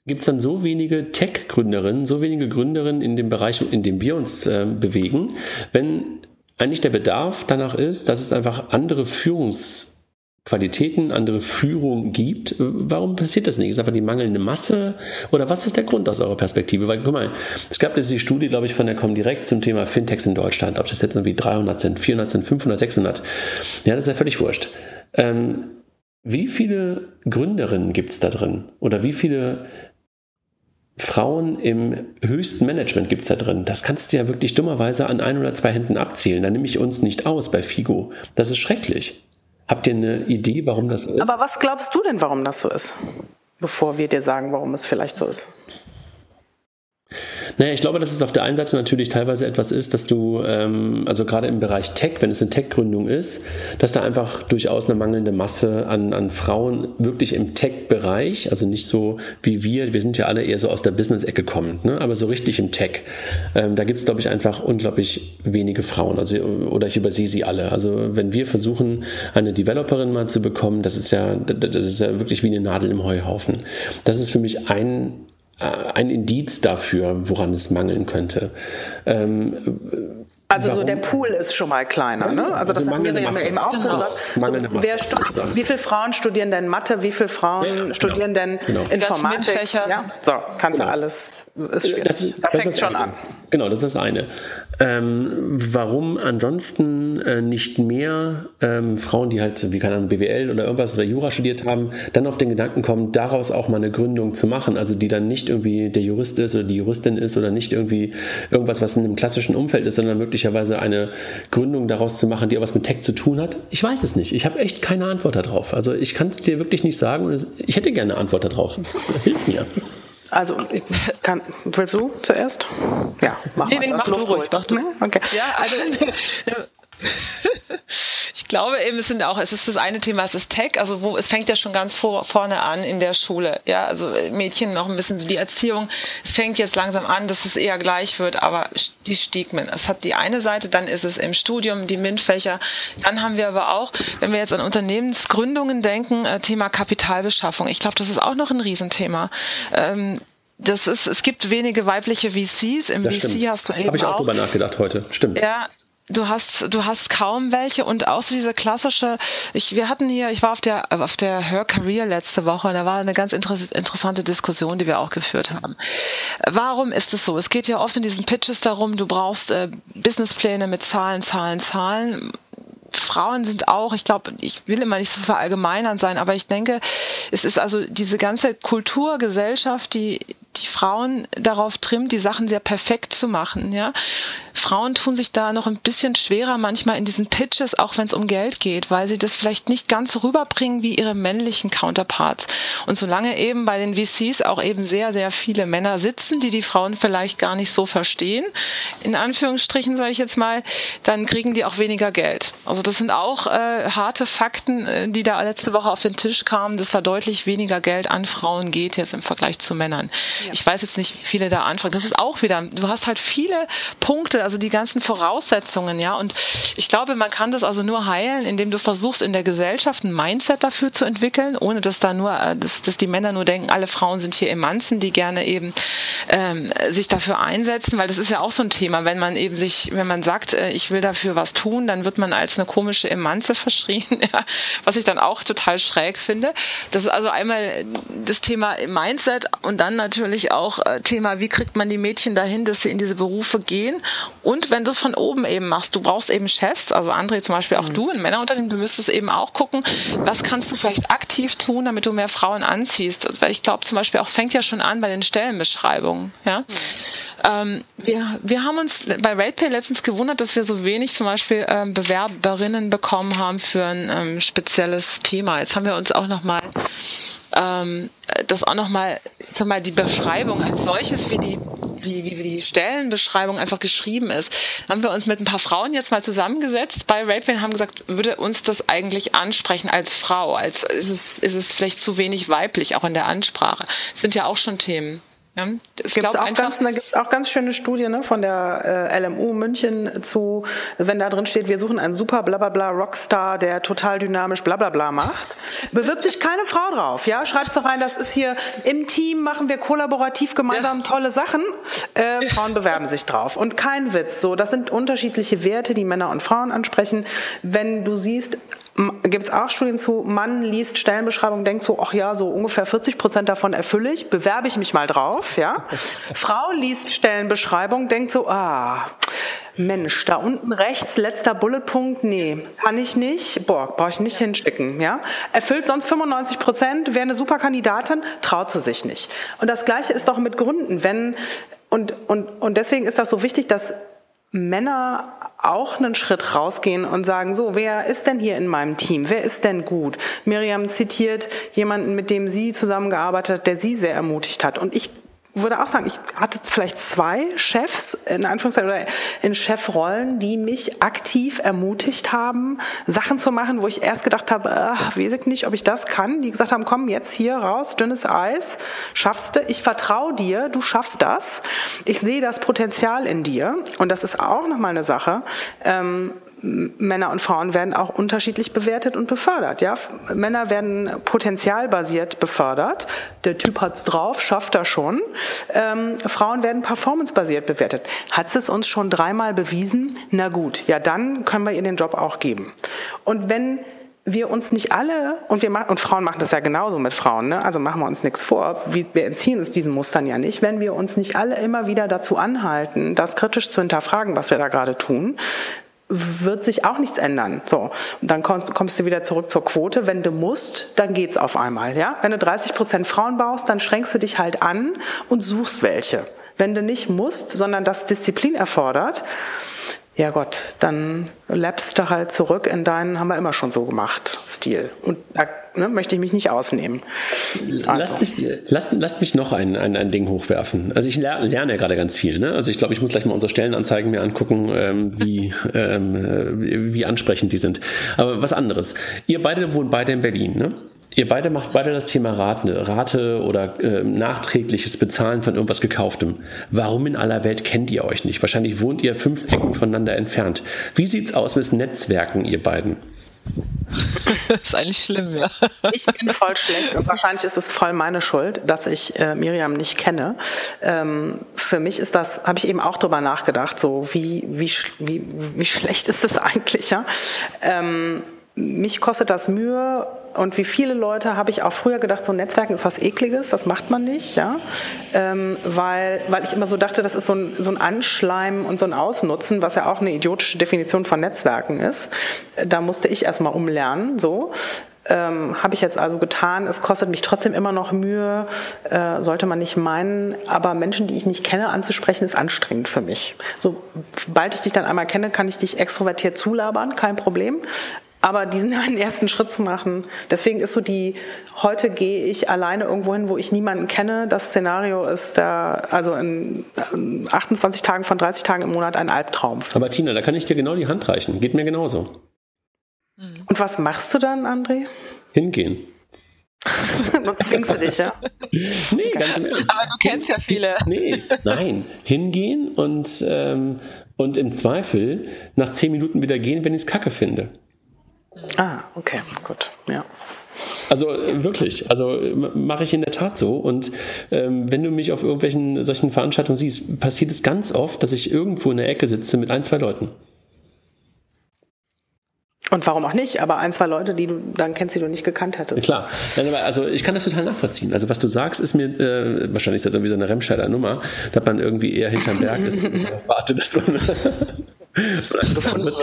gibt es dann so wenige Tech-Gründerinnen, so wenige Gründerinnen in dem Bereich, in dem wir uns äh, bewegen, wenn eigentlich der Bedarf danach ist, dass es einfach andere Führungsqualitäten, andere Führung gibt. Warum passiert das nicht? Ist einfach die mangelnde Masse? Oder was ist der Grund aus eurer Perspektive? Weil, guck mal, es gab jetzt die Studie, glaube ich, von der Comdirect zum Thema Fintechs in Deutschland. Ob das jetzt irgendwie 300 sind, 400 sind, 500, 600. Ja, das ist ja völlig wurscht. Ähm, wie viele Gründerinnen gibt es da drin? Oder wie viele Frauen im höchsten Management gibt es da drin. Das kannst du ja wirklich dummerweise an ein oder zwei Händen abzählen. Da nehme ich uns nicht aus bei Figo. Das ist schrecklich. Habt ihr eine Idee, warum das ist? Aber was glaubst du denn, warum das so ist? Bevor wir dir sagen, warum es vielleicht so ist. Naja, ich glaube, dass es auf der einen Seite natürlich teilweise etwas ist, dass du, ähm, also gerade im Bereich Tech, wenn es eine Tech-Gründung ist, dass da einfach durchaus eine mangelnde Masse an, an Frauen wirklich im Tech-Bereich, also nicht so wie wir, wir sind ja alle eher so aus der Business-Ecke kommend, ne? aber so richtig im Tech. Ähm, da gibt es, glaube ich, einfach unglaublich wenige Frauen, also, oder ich übersehe sie alle. Also wenn wir versuchen, eine Developerin mal zu bekommen, das ist ja, das ist ja wirklich wie eine Nadel im Heuhaufen. Das ist für mich ein ein Indiz dafür, woran es mangeln könnte. Ähm, also Warum? so der Pool ist schon mal kleiner, ne? Also das also hat Miriam ja eben auch genau. gesagt. So, wer wie viele Frauen studieren denn Mathe, wie viele Frauen ja, genau. studieren denn genau. Informatik? Ja? So, kannst genau. du alles, ist schwierig. Das, das, das fängt schon eine. an. Genau, das ist das eine. Ähm, warum ansonsten äh, nicht mehr ähm, Frauen, die halt, wie keine Ahnung, BWL oder irgendwas oder Jura studiert haben, dann auf den Gedanken kommen, daraus auch mal eine Gründung zu machen, also die dann nicht irgendwie der Jurist ist oder die Juristin ist oder nicht irgendwie irgendwas, was in einem klassischen Umfeld ist, sondern möglicherweise eine Gründung daraus zu machen, die auch was mit Tech zu tun hat? Ich weiß es nicht. Ich habe echt keine Antwort darauf. Also ich kann es dir wirklich nicht sagen und ich hätte gerne eine Antwort darauf. Hilf mir. Also, kann, willst du zuerst? Ja, mach nee, mal. Nee, mach du ruhig. Mach du. Okay. Ja, also ich glaube eben, es sind auch, es ist das eine Thema, es ist Tech, also wo, es fängt ja schon ganz vor, vorne an in der Schule. Ja, also Mädchen noch ein bisschen die Erziehung. Es fängt jetzt langsam an, dass es eher gleich wird, aber die Stigmen. Es hat die eine Seite, dann ist es im Studium die MINT-Fächer. Dann haben wir aber auch, wenn wir jetzt an Unternehmensgründungen denken, äh, Thema Kapitalbeschaffung. Ich glaube, das ist auch noch ein Riesenthema. Ähm, das ist, es gibt wenige weibliche VCs. Im das VC stimmt. hast du eben. Habe ich auch, auch drüber nachgedacht heute. Stimmt. Ja, du hast du hast kaum welche und auch so diese klassische ich wir hatten hier ich war auf der auf der Her Career letzte Woche und da war eine ganz interessante Diskussion die wir auch geführt haben. Warum ist es so? Es geht ja oft in diesen Pitches darum du brauchst äh, Businesspläne mit Zahlen Zahlen Zahlen. Frauen sind auch, ich glaube, ich will immer nicht so verallgemeinern sein, aber ich denke, es ist also diese ganze Kulturgesellschaft, die die Frauen darauf trimmt, die Sachen sehr perfekt zu machen. Ja? Frauen tun sich da noch ein bisschen schwerer manchmal in diesen Pitches, auch wenn es um Geld geht, weil sie das vielleicht nicht ganz so rüberbringen wie ihre männlichen Counterparts. Und solange eben bei den VCs auch eben sehr, sehr viele Männer sitzen, die die Frauen vielleicht gar nicht so verstehen, in Anführungsstrichen sage ich jetzt mal, dann kriegen die auch weniger Geld. Also das sind auch äh, harte Fakten, äh, die da letzte Woche auf den Tisch kamen, dass da deutlich weniger Geld an Frauen geht jetzt im Vergleich zu Männern. Ich weiß jetzt nicht, wie viele da anfangen. Das ist auch wieder, du hast halt viele Punkte, also die ganzen Voraussetzungen, ja. Und ich glaube, man kann das also nur heilen, indem du versuchst, in der Gesellschaft ein Mindset dafür zu entwickeln, ohne dass da nur, äh, dass, dass die Männer nur denken, alle Frauen sind hier Emanzen, die gerne eben ähm, sich dafür einsetzen, weil das ist ja auch so ein Thema, wenn man eben sich, wenn man sagt, äh, ich will dafür was tun, dann wird man als eine komische Emanze verschrien, ja, was ich dann auch total schräg finde. Das ist also einmal das Thema Mindset und dann natürlich auch äh, Thema, wie kriegt man die Mädchen dahin, dass sie in diese Berufe gehen und wenn du es von oben eben machst, du brauchst eben Chefs, also André zum Beispiel, auch mhm. du in Männerunternehmen, du müsstest eben auch gucken, was kannst du vielleicht aktiv tun, damit du mehr Frauen anziehst. Also, weil ich glaube zum Beispiel auch, es fängt ja schon an bei den Stellenbeschreibungen. Ja? Mhm. Ähm, wir, wir haben uns bei RatePay letztens gewundert, dass wir so wenig zum Beispiel ähm, Bewerberinnen bekommen haben für ein ähm, spezielles Thema. Jetzt haben wir uns auch nochmal ähm, das auch nochmal, sag mal, die Beschreibung als solches, wie die, wie, wie die Stellenbeschreibung einfach geschrieben ist. Haben wir uns mit ein paar Frauen jetzt mal zusammengesetzt bei Rape und haben gesagt, würde uns das eigentlich ansprechen als Frau? Als ist es, ist es vielleicht zu wenig weiblich, auch in der Ansprache? Das sind ja auch schon Themen. Ja, es gibt's auch ganz, da gibt es auch ganz schöne Studien ne, von der äh, LMU München zu, wenn da drin steht, wir suchen einen super blablabla Rockstar, der total dynamisch blablabla macht, bewirbt sich keine Frau drauf. Ja, schreibst du rein, das ist hier im Team, machen wir kollaborativ gemeinsam ja. tolle Sachen. Äh, Frauen bewerben sich drauf. Und kein Witz, so, das sind unterschiedliche Werte, die Männer und Frauen ansprechen. Wenn du siehst, gibt es auch Studien zu, Mann liest Stellenbeschreibung, denkt so, ach ja, so ungefähr 40 Prozent davon erfülle ich, bewerbe ich mich mal drauf, ja. Frau liest Stellenbeschreibung, denkt so, ah, Mensch, da unten rechts, letzter Bulletpunkt, nee, kann ich nicht, boah, brauche ich nicht hinschicken, ja. Erfüllt sonst 95 Prozent, wäre eine super Kandidatin, traut sie sich nicht. Und das Gleiche ist doch mit Gründen, wenn, und, und, und deswegen ist das so wichtig, dass Männer auch einen Schritt rausgehen und sagen, so, wer ist denn hier in meinem Team? Wer ist denn gut? Miriam zitiert jemanden, mit dem sie zusammengearbeitet hat, der sie sehr ermutigt hat. Und ich würde auch sagen, ich hatte vielleicht zwei Chefs in Anführungszeichen oder in Chefrollen, die mich aktiv ermutigt haben, Sachen zu machen, wo ich erst gedacht habe, ach, weiß ich nicht, ob ich das kann. Die gesagt haben, komm jetzt hier raus, dünnes Eis, schaffst du. Ich vertraue dir, du schaffst das. Ich sehe das Potenzial in dir und das ist auch noch mal eine Sache. Ähm, Männer und Frauen werden auch unterschiedlich bewertet und befördert. Ja? Männer werden potenzialbasiert befördert. Der Typ hat's drauf, schafft er schon. Ähm, Frauen werden performancebasiert bewertet. Hat es uns schon dreimal bewiesen? Na gut, ja dann können wir ihr den Job auch geben. Und wenn wir uns nicht alle, und, wir und Frauen machen das ja genauso mit Frauen, ne? also machen wir uns nichts vor, wir entziehen uns diesen Mustern ja nicht, wenn wir uns nicht alle immer wieder dazu anhalten, das kritisch zu hinterfragen, was wir da gerade tun, wird sich auch nichts ändern. So, und dann kommst, kommst, du wieder zurück zur Quote. Wenn du musst, dann geht's auf einmal. Ja? Wenn du 30 Prozent Frauen baust, dann schränkst du dich halt an und suchst welche. Wenn du nicht musst, sondern das Disziplin erfordert, ja Gott, dann läppst du halt zurück in deinen, haben wir immer schon so gemacht, Stil. Und da ne, möchte ich mich nicht ausnehmen. Also. Lasst, mich, lasst, lasst mich noch ein, ein, ein Ding hochwerfen. Also ich lerne, lerne ja gerade ganz viel. Ne? Also ich glaube, ich muss gleich mal unsere Stellenanzeigen mir angucken, ähm, wie, ähm, wie ansprechend die sind. Aber was anderes. Ihr beide wohnt beide in Berlin, ne? Ihr beide macht beide das Thema Rate, Rate oder äh, nachträgliches Bezahlen von irgendwas Gekauftem. Warum in aller Welt kennt ihr euch nicht? Wahrscheinlich wohnt ihr fünf Ecken voneinander entfernt. Wie sieht's aus mit Netzwerken, ihr beiden? das ist eigentlich schlimm, ja. Ich bin voll schlecht und wahrscheinlich ist es voll meine Schuld, dass ich äh, Miriam nicht kenne. Ähm, für mich ist das, habe ich eben auch drüber nachgedacht, so wie, wie, wie, wie schlecht ist das eigentlich, ja? Ähm, mich kostet das Mühe und wie viele Leute habe ich auch früher gedacht, so Netzwerken ist was Ekliges, das macht man nicht, ja, ähm, weil, weil ich immer so dachte, das ist so ein, so ein Anschleimen und so ein Ausnutzen, was ja auch eine idiotische Definition von Netzwerken ist. Da musste ich erstmal umlernen, so. Ähm, Habe ich jetzt also getan. Es kostet mich trotzdem immer noch Mühe, äh, sollte man nicht meinen. Aber Menschen, die ich nicht kenne, anzusprechen, ist anstrengend für mich. Sobald ich dich dann einmal kenne, kann ich dich extrovertiert zulabern, kein Problem. Aber diesen einen ersten Schritt zu machen, deswegen ist so die, heute gehe ich alleine irgendwo hin, wo ich niemanden kenne. Das Szenario ist da, also in 28 Tagen von 30 Tagen im Monat ein Albtraum. Aber Tina, da kann ich dir genau die Hand reichen. Geht mir genauso. Und was machst du dann, André? Hingehen. du zwingst du dich, ja? Nee, ganz im Ernst. Aber du kennst ja viele. Nee, nein. Hingehen und, ähm, und im Zweifel nach zehn Minuten wieder gehen, wenn ich es kacke finde. Ah, okay, gut, ja. Also äh, wirklich, also mache ich in der Tat so. Und ähm, wenn du mich auf irgendwelchen solchen Veranstaltungen siehst, passiert es ganz oft, dass ich irgendwo in der Ecke sitze mit ein, zwei Leuten. Und warum auch nicht? Aber ein, zwei Leute, die du dann kennst, die du nicht gekannt hättest. Klar. Also ich kann das total nachvollziehen. Also was du sagst, ist mir, äh, wahrscheinlich ist das irgendwie so eine Remscheider Nummer, dass man irgendwie eher hinterm Berg ist und wartet, dass man, dass man gefunden wird.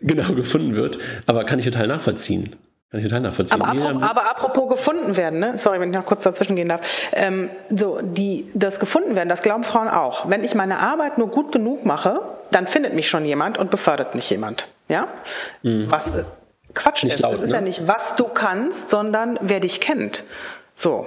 Genau, gefunden wird. Aber kann ich total nachvollziehen. Kann ich total nachvollziehen. Aber, apropos, aber apropos gefunden werden, ne? sorry, wenn ich noch kurz dazwischen gehen darf. Ähm, so, die, das gefunden werden, das glauben Frauen auch. Wenn ich meine Arbeit nur gut genug mache, dann findet mich schon jemand und befördert mich jemand. Ja? Mhm. Was äh, Quatsch Nicht ist. Laut, es ist ne? ja nicht, was du kannst, sondern wer dich kennt. So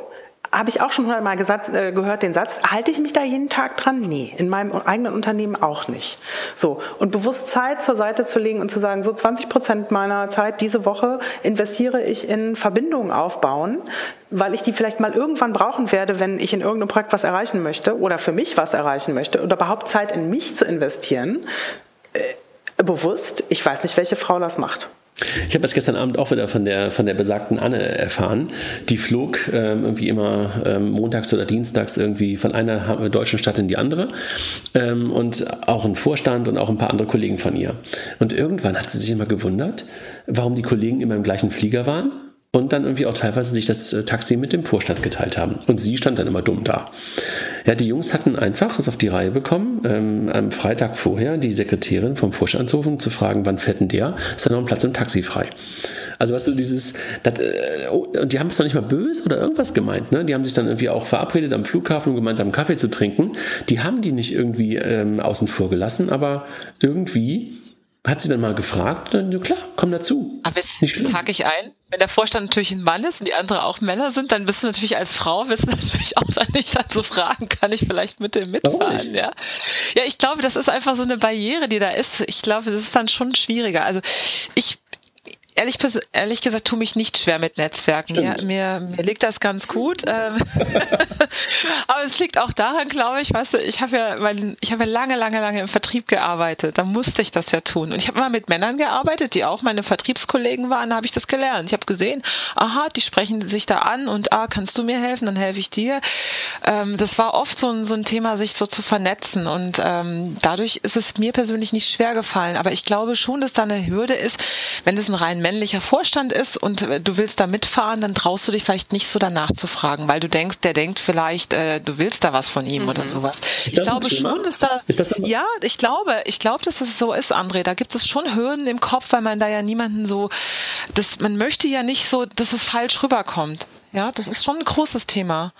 habe ich auch schon hundertmal äh, gehört den Satz, halte ich mich da jeden Tag dran? Nee, in meinem eigenen Unternehmen auch nicht. So, und bewusst Zeit zur Seite zu legen und zu sagen, so 20 Prozent meiner Zeit diese Woche investiere ich in Verbindungen aufbauen, weil ich die vielleicht mal irgendwann brauchen werde, wenn ich in irgendeinem Projekt was erreichen möchte oder für mich was erreichen möchte oder überhaupt Zeit in mich zu investieren, äh, bewusst, ich weiß nicht, welche Frau das macht. Ich habe das gestern Abend auch wieder von der, von der besagten Anne erfahren. Die flog ähm, irgendwie immer ähm, montags oder dienstags irgendwie von einer deutschen Stadt in die andere. Ähm, und auch ein Vorstand und auch ein paar andere Kollegen von ihr. Und irgendwann hat sie sich immer gewundert, warum die Kollegen immer im gleichen Flieger waren und dann irgendwie auch teilweise sich das äh, Taxi mit dem Vorstand geteilt haben. Und sie stand dann immer dumm da. Ja, die Jungs hatten einfach es auf die Reihe bekommen, ähm, am Freitag vorher die Sekretärin vom Vorstand zu zu fragen, wann fährt denn der? Ist da noch ein Platz im Taxi frei? Also weißt du, dieses, das, äh, oh, und die haben es noch nicht mal böse oder irgendwas gemeint, ne? Die haben sich dann irgendwie auch verabredet am Flughafen, um gemeinsam Kaffee zu trinken. Die haben die nicht irgendwie ähm, außen vor gelassen, aber irgendwie hat sie dann mal gefragt, dann, ja klar, komm dazu. Aber jetzt hake ich ein. Wenn der Vorstand natürlich ein Mann ist und die anderen auch Männer sind, dann bist du natürlich als Frau, wirst du natürlich auch dann nicht dazu fragen, kann ich vielleicht mit dem mitfahren, ja? Ja, ich glaube, das ist einfach so eine Barriere, die da ist. Ich glaube, das ist dann schon schwieriger. Also ich ehrlich, ehrlich gesagt, tue mich nicht schwer mit Netzwerken. Ja, mir, mir liegt das ganz gut. Ähm. Aber es liegt auch daran, glaube ich, weißt du, ich habe ja, mein, ich habe ja lange, lange, lange im Vertrieb gearbeitet. Da musste ich das ja tun. Und ich habe immer mit Männern gearbeitet, die auch meine Vertriebskollegen waren. Da habe ich das gelernt. Ich habe gesehen, aha, die sprechen sich da an und ah, kannst du mir helfen? Dann helfe ich dir. Ähm, das war oft so ein, so ein Thema, sich so zu vernetzen. Und ähm, dadurch ist es mir persönlich nicht schwer gefallen. Aber ich glaube schon, dass da eine Hürde ist, wenn es ein rein männlicher Vorstand ist und äh, du willst da mitfahren, dann traust du dich vielleicht nicht so danach zu fragen, weil du denkst, der denkt vielleicht, äh, du willst da was von ihm mhm. oder sowas. Ist ich glaube schon, dass da, das ja, ich glaube, ich glaube, dass das so ist, André. Da gibt es schon Hürden im Kopf, weil man da ja niemanden so, das, man möchte ja nicht so, dass es falsch rüberkommt. Ja, das ist schon ein großes Thema.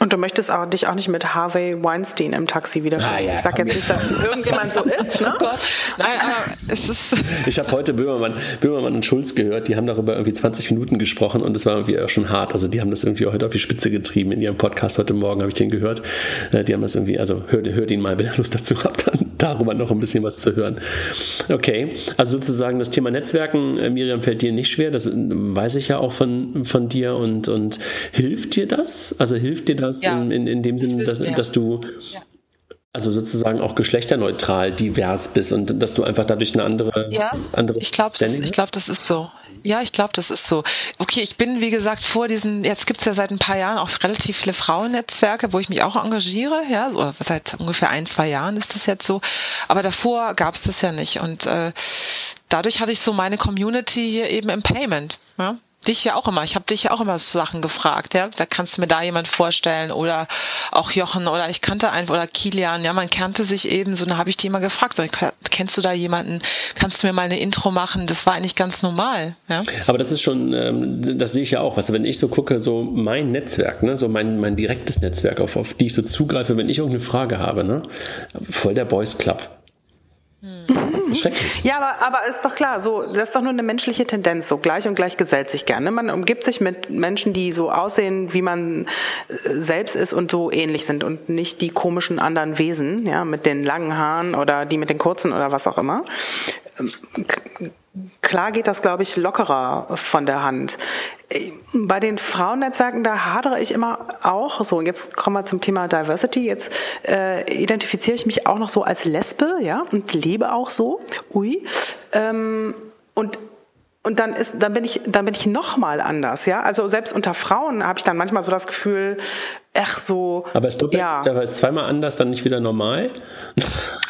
Und du möchtest auch, dich auch nicht mit Harvey Weinstein im Taxi wiederfinden. Ah, ja, ich sag jetzt nicht, dass irgendjemand so ist, ne? Oh Gott. Nein, aber es ist. Ich habe heute Böhmermann, Böhmermann und Schulz gehört, die haben darüber irgendwie 20 Minuten gesprochen und es war irgendwie auch schon hart. Also die haben das irgendwie heute auf die Spitze getrieben in ihrem Podcast heute Morgen, habe ich den gehört. Äh, die haben das irgendwie, also hört, hört ihn mal, wenn ihr Lust dazu habt, dann darüber noch ein bisschen was zu hören. Okay, also sozusagen das Thema Netzwerken, äh, Miriam, fällt dir nicht schwer, das äh, weiß ich ja auch von, von dir und, und hilft dir das? Also hilft dir das ja, in, in, in, dem Sinne, dass, dass du ja. also sozusagen auch geschlechterneutral divers bist und dass du einfach dadurch eine andere. Ja, andere ich glaube, das, glaub, das ist so. Ja, ich glaube, das ist so. Okay, ich bin, wie gesagt, vor diesen, jetzt gibt es ja seit ein paar Jahren auch relativ viele Frauennetzwerke, wo ich mich auch engagiere, ja, so, seit ungefähr ein, zwei Jahren ist das jetzt so. Aber davor gab es das ja nicht. Und äh, dadurch hatte ich so meine Community hier eben im Payment. Ja? Dich ja auch immer. Ich habe dich ja auch immer so Sachen gefragt. Ja, da kannst du mir da jemand vorstellen oder auch Jochen oder ich kannte einen oder Kilian. Ja, man kannte sich eben so. Dann habe ich die immer gefragt. So, kennst du da jemanden? Kannst du mir mal eine Intro machen? Das war eigentlich ganz normal. Ja? Aber das ist schon, ähm, das sehe ich ja auch. Was, wenn ich so gucke, so mein Netzwerk, ne, so mein, mein direktes Netzwerk, auf, auf die ich so zugreife, wenn ich irgendeine Frage habe, ne, voll der Boys Club. Mhm. Schrecklich. Ja, aber, aber ist doch klar, so, das ist doch nur eine menschliche Tendenz, so gleich und gleich gesellt sich gerne. Man umgibt sich mit Menschen, die so aussehen, wie man äh, selbst ist und so ähnlich sind und nicht die komischen anderen Wesen, ja, mit den langen Haaren oder die mit den kurzen oder was auch immer. Ähm, klar geht das, glaube ich, lockerer von der Hand. Bei den Frauennetzwerken, da hadere ich immer auch so. Und jetzt kommen wir zum Thema Diversity. Jetzt äh, identifiziere ich mich auch noch so als Lesbe, ja, und lebe auch so. Ui. Ähm, und und dann ist, dann bin ich, dann bin ich noch anders, ja. Also selbst unter Frauen habe ich dann manchmal so das Gefühl, ach so. Aber ist doppelt, ja. aber ist zweimal anders dann nicht wieder normal?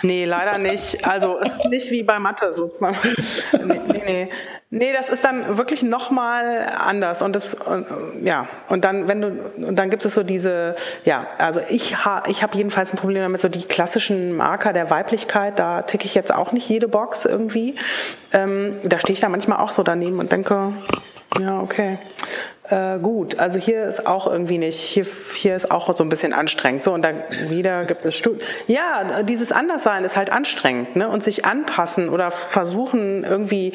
Nee, leider nicht. Also es ist nicht wie bei Mathe so zweimal. Nee, nee, nee. Nee, das ist dann wirklich nochmal anders und das und, ja und dann wenn du und dann gibt es so diese ja also ich ha, ich habe jedenfalls ein Problem damit so die klassischen Marker der Weiblichkeit da ticke ich jetzt auch nicht jede Box irgendwie ähm, da stehe ich da manchmal auch so daneben und denke ja okay äh, gut. Also hier ist auch irgendwie nicht, hier, hier ist auch so ein bisschen anstrengend. So, und dann wieder gibt es Studien. Ja, dieses Anderssein ist halt anstrengend, ne? Und sich anpassen oder versuchen, irgendwie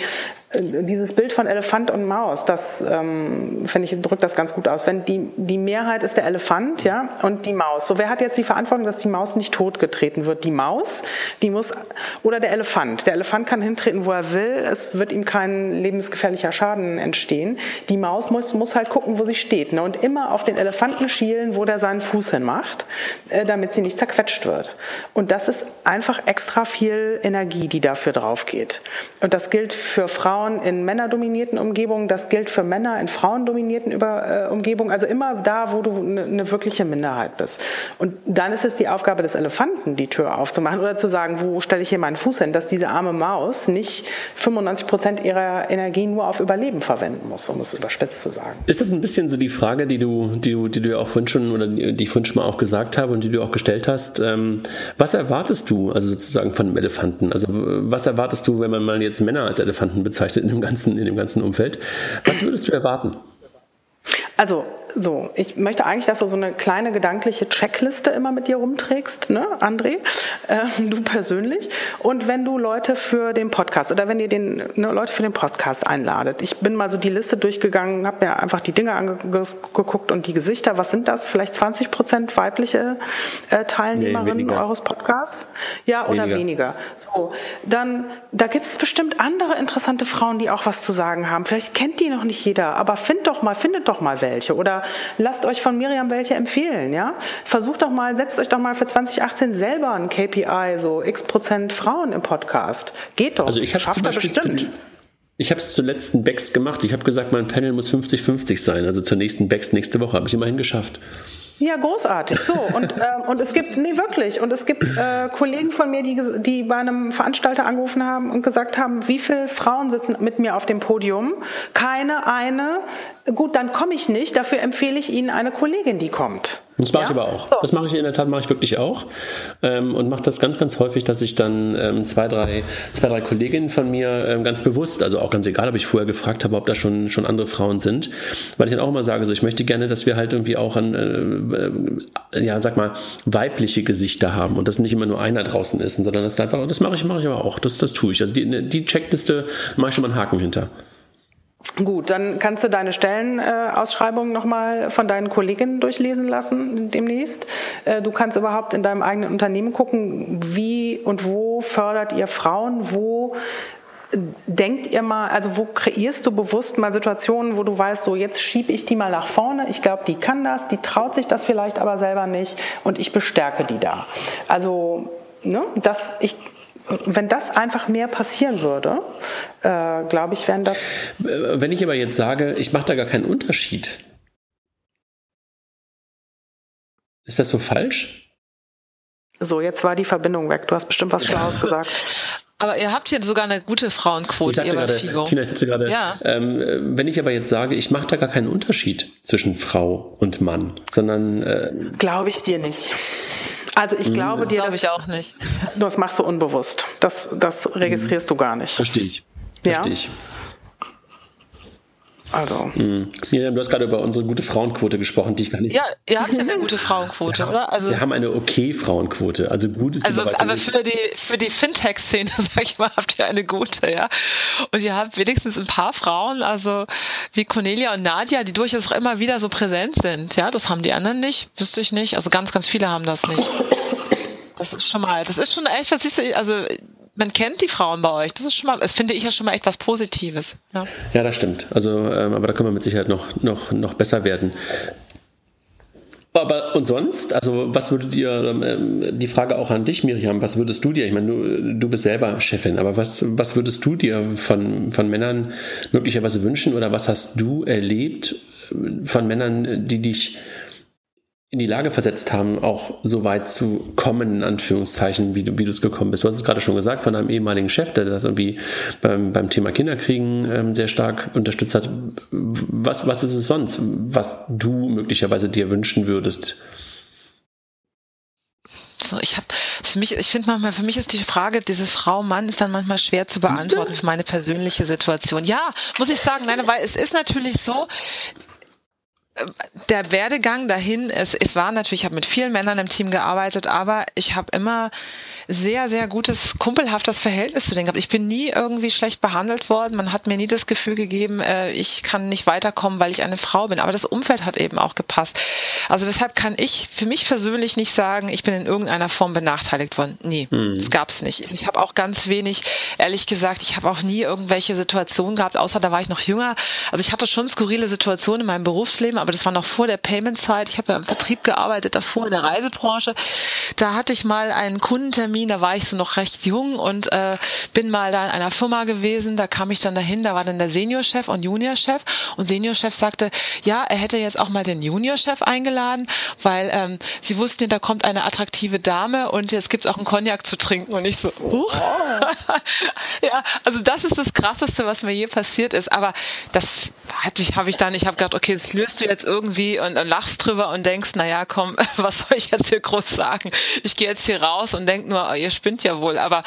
dieses Bild von Elefant und Maus, das ähm, finde ich drückt das ganz gut aus. Wenn die die Mehrheit ist der Elefant, ja, und die Maus. So wer hat jetzt die Verantwortung, dass die Maus nicht totgetreten wird? Die Maus, die muss oder der Elefant. Der Elefant kann hintreten, wo er will. Es wird ihm kein lebensgefährlicher Schaden entstehen. Die Maus muss, muss halt gucken, wo sie steht, ne? und immer auf den Elefanten schielen, wo der seinen Fuß hinmacht, äh, damit sie nicht zerquetscht wird. Und das ist einfach extra viel Energie, die dafür drauf geht. Und das gilt für Frauen Frauen in männerdominierten Umgebungen, das gilt für Männer in frauendominierten Über, äh, Umgebungen, also immer da, wo du eine ne wirkliche Minderheit bist. Und dann ist es die Aufgabe des Elefanten, die Tür aufzumachen oder zu sagen, wo stelle ich hier meinen Fuß hin, dass diese arme Maus nicht 95 Prozent ihrer Energie nur auf Überleben verwenden muss, um es überspitzt zu sagen. Ist das ein bisschen so die Frage, die du, die du, die du ja auch schon oder die ich vorhin mal auch gesagt habe und die du auch gestellt hast? Ähm, was erwartest du also sozusagen von einem Elefanten? Also was erwartest du, wenn man mal jetzt Männer als Elefanten bezeichnet? In dem ganzen, in dem ganzen Umfeld. Was würdest du erwarten? Also so, ich möchte eigentlich, dass du so eine kleine gedankliche Checkliste immer mit dir rumträgst, ne, André, äh, du persönlich. Und wenn du Leute für den Podcast oder wenn ihr den ne, Leute für den Podcast einladet, ich bin mal so die Liste durchgegangen, habe mir einfach die Dinge angeguckt und die Gesichter. Was sind das? Vielleicht 20 Prozent weibliche äh, Teilnehmerinnen nee, eures Podcasts? Ja, oder weniger. weniger. So, dann da gibt es bestimmt andere interessante Frauen, die auch was zu sagen haben. Vielleicht kennt die noch nicht jeder, aber find doch mal, findet doch mal welche oder lasst euch von Miriam welche empfehlen, ja? Versucht doch mal, setzt euch doch mal für 2018 selber ein KPI, so x Prozent Frauen im Podcast. Geht doch. Also ich schafft das bestimmt. Ich habe es zur letzten Becks gemacht. Ich habe gesagt, mein Panel muss 50-50 sein. Also zur nächsten Becks nächste Woche habe ich immerhin geschafft. Ja, großartig. So und äh, und es gibt nee wirklich und es gibt äh, Kollegen von mir, die die bei einem Veranstalter angerufen haben und gesagt haben, wie viele Frauen sitzen mit mir auf dem Podium? Keine eine. Gut, dann komme ich nicht. Dafür empfehle ich Ihnen eine Kollegin, die kommt. Das mache ja? ich aber auch. So. Das mache ich in der Tat, mache ich wirklich auch. Ähm, und mache das ganz, ganz häufig, dass ich dann ähm, zwei, drei, zwei, drei Kolleginnen von mir ähm, ganz bewusst, also auch ganz egal, ob ich vorher gefragt habe, ob da schon, schon andere Frauen sind, weil ich dann auch immer sage, so ich möchte gerne, dass wir halt irgendwie auch an, äh, ja, sag mal, weibliche Gesichter haben und dass nicht immer nur einer draußen ist, sondern das einfach, das mache ich, mache ich aber auch. Das, das tue ich. Also die, die Checkliste mache ich schon mal einen Haken hinter. Gut, dann kannst du deine Stellenausschreibung nochmal von deinen Kolleginnen durchlesen lassen demnächst. Äh, du kannst überhaupt in deinem eigenen Unternehmen gucken, wie und wo fördert ihr Frauen, wo äh, denkt ihr mal, also wo kreierst du bewusst mal Situationen, wo du weißt, so jetzt schiebe ich die mal nach vorne, ich glaube, die kann das, die traut sich das vielleicht aber selber nicht und ich bestärke die da. Also, ne, das, ich, wenn das einfach mehr passieren würde, äh, glaube ich, wären das. Wenn ich aber jetzt sage, ich mache da gar keinen Unterschied, ist das so falsch? So, jetzt war die Verbindung weg. Du hast bestimmt was Schlaues gesagt. Aber ihr habt hier sogar eine gute Frauenquote, ich sagte gerade, Tina, ich sagte gerade, ja. ähm, wenn ich aber jetzt sage, ich mache da gar keinen Unterschied zwischen Frau und Mann, sondern... Äh, Glaube ich dir nicht. Also ich hm. glaube dir, glaube ich auch nicht. das machst du unbewusst. Das, das registrierst du gar nicht. Verstehe ich. Verstehe ja? ich. Also. Mhm. Miriam, du hast gerade über unsere gute Frauenquote gesprochen, die ich gar nicht. Ja, ihr habt ja eine gute Frauenquote, oder? Also, wir haben eine okay Frauenquote. Also gut ist Also, aber für die, für die Fintech-Szene, sag ich mal, habt ihr eine gute, ja. Und ihr habt wenigstens ein paar Frauen, also wie Cornelia und Nadia, die durchaus auch immer wieder so präsent sind. Ja, das haben die anderen nicht, wüsste ich nicht. Also ganz, ganz viele haben das nicht. Das ist schon mal, das ist schon echt, was ich, also man kennt die Frauen bei euch. Das ist schon mal, das finde ich ja schon mal echt was Positives. Ja, ja das stimmt. Also, ähm, aber da können wir mit Sicherheit noch, noch, noch besser werden. Aber und sonst? Also, was würdet ihr, ähm, die Frage auch an dich, Miriam, was würdest du dir, ich meine, du, du bist selber Chefin, aber was, was würdest du dir von, von Männern möglicherweise wünschen oder was hast du erlebt von Männern, die dich in die Lage versetzt haben, auch so weit zu kommen, in Anführungszeichen, wie du, wie du es gekommen bist. Du hast es gerade schon gesagt von einem ehemaligen Chef, der das irgendwie beim, beim Thema Kinderkriegen ähm, sehr stark unterstützt hat. Was, was ist es sonst, was du möglicherweise dir wünschen würdest? So, ich habe für mich, ich finde manchmal, für mich ist die Frage, dieses Frau-Mann ist dann manchmal schwer zu beantworten für meine persönliche Situation. Ja, muss ich sagen, nein, weil es ist natürlich so, der Werdegang dahin, es, es war natürlich, ich habe mit vielen Männern im Team gearbeitet, aber ich habe immer sehr, sehr gutes, kumpelhaftes Verhältnis zu denen gehabt. Ich bin nie irgendwie schlecht behandelt worden. Man hat mir nie das Gefühl gegeben, äh, ich kann nicht weiterkommen, weil ich eine Frau bin. Aber das Umfeld hat eben auch gepasst. Also deshalb kann ich für mich persönlich nicht sagen, ich bin in irgendeiner Form benachteiligt worden. Nee, hm. das gab es nicht. Ich habe auch ganz wenig, ehrlich gesagt, ich habe auch nie irgendwelche Situationen gehabt, außer da war ich noch jünger. Also ich hatte schon skurrile Situationen in meinem Berufsleben, aber das war noch vor der Payment-Zeit. Ich habe ja im Vertrieb gearbeitet, davor in der Reisebranche. Da hatte ich mal einen Kundentermin, da war ich so noch recht jung und äh, bin mal da in einer Firma gewesen. Da kam ich dann dahin, da war dann der Seniorchef und Juniorchef und Seniorchef sagte, ja, er hätte jetzt auch mal den Juniorchef eingeladen, weil ähm, sie wussten, da kommt eine attraktive Dame und jetzt gibt's auch einen Cognac zu trinken und ich so, huch. Oh. ja, also das ist das Krasseste, was mir je passiert ist. Aber das habe ich dann, ich habe gedacht, okay, das löst du jetzt irgendwie und, und lachst drüber und denkst, naja, komm, was soll ich jetzt hier groß sagen? Ich gehe jetzt hier raus und denk nur, oh, ihr spinnt ja wohl. Aber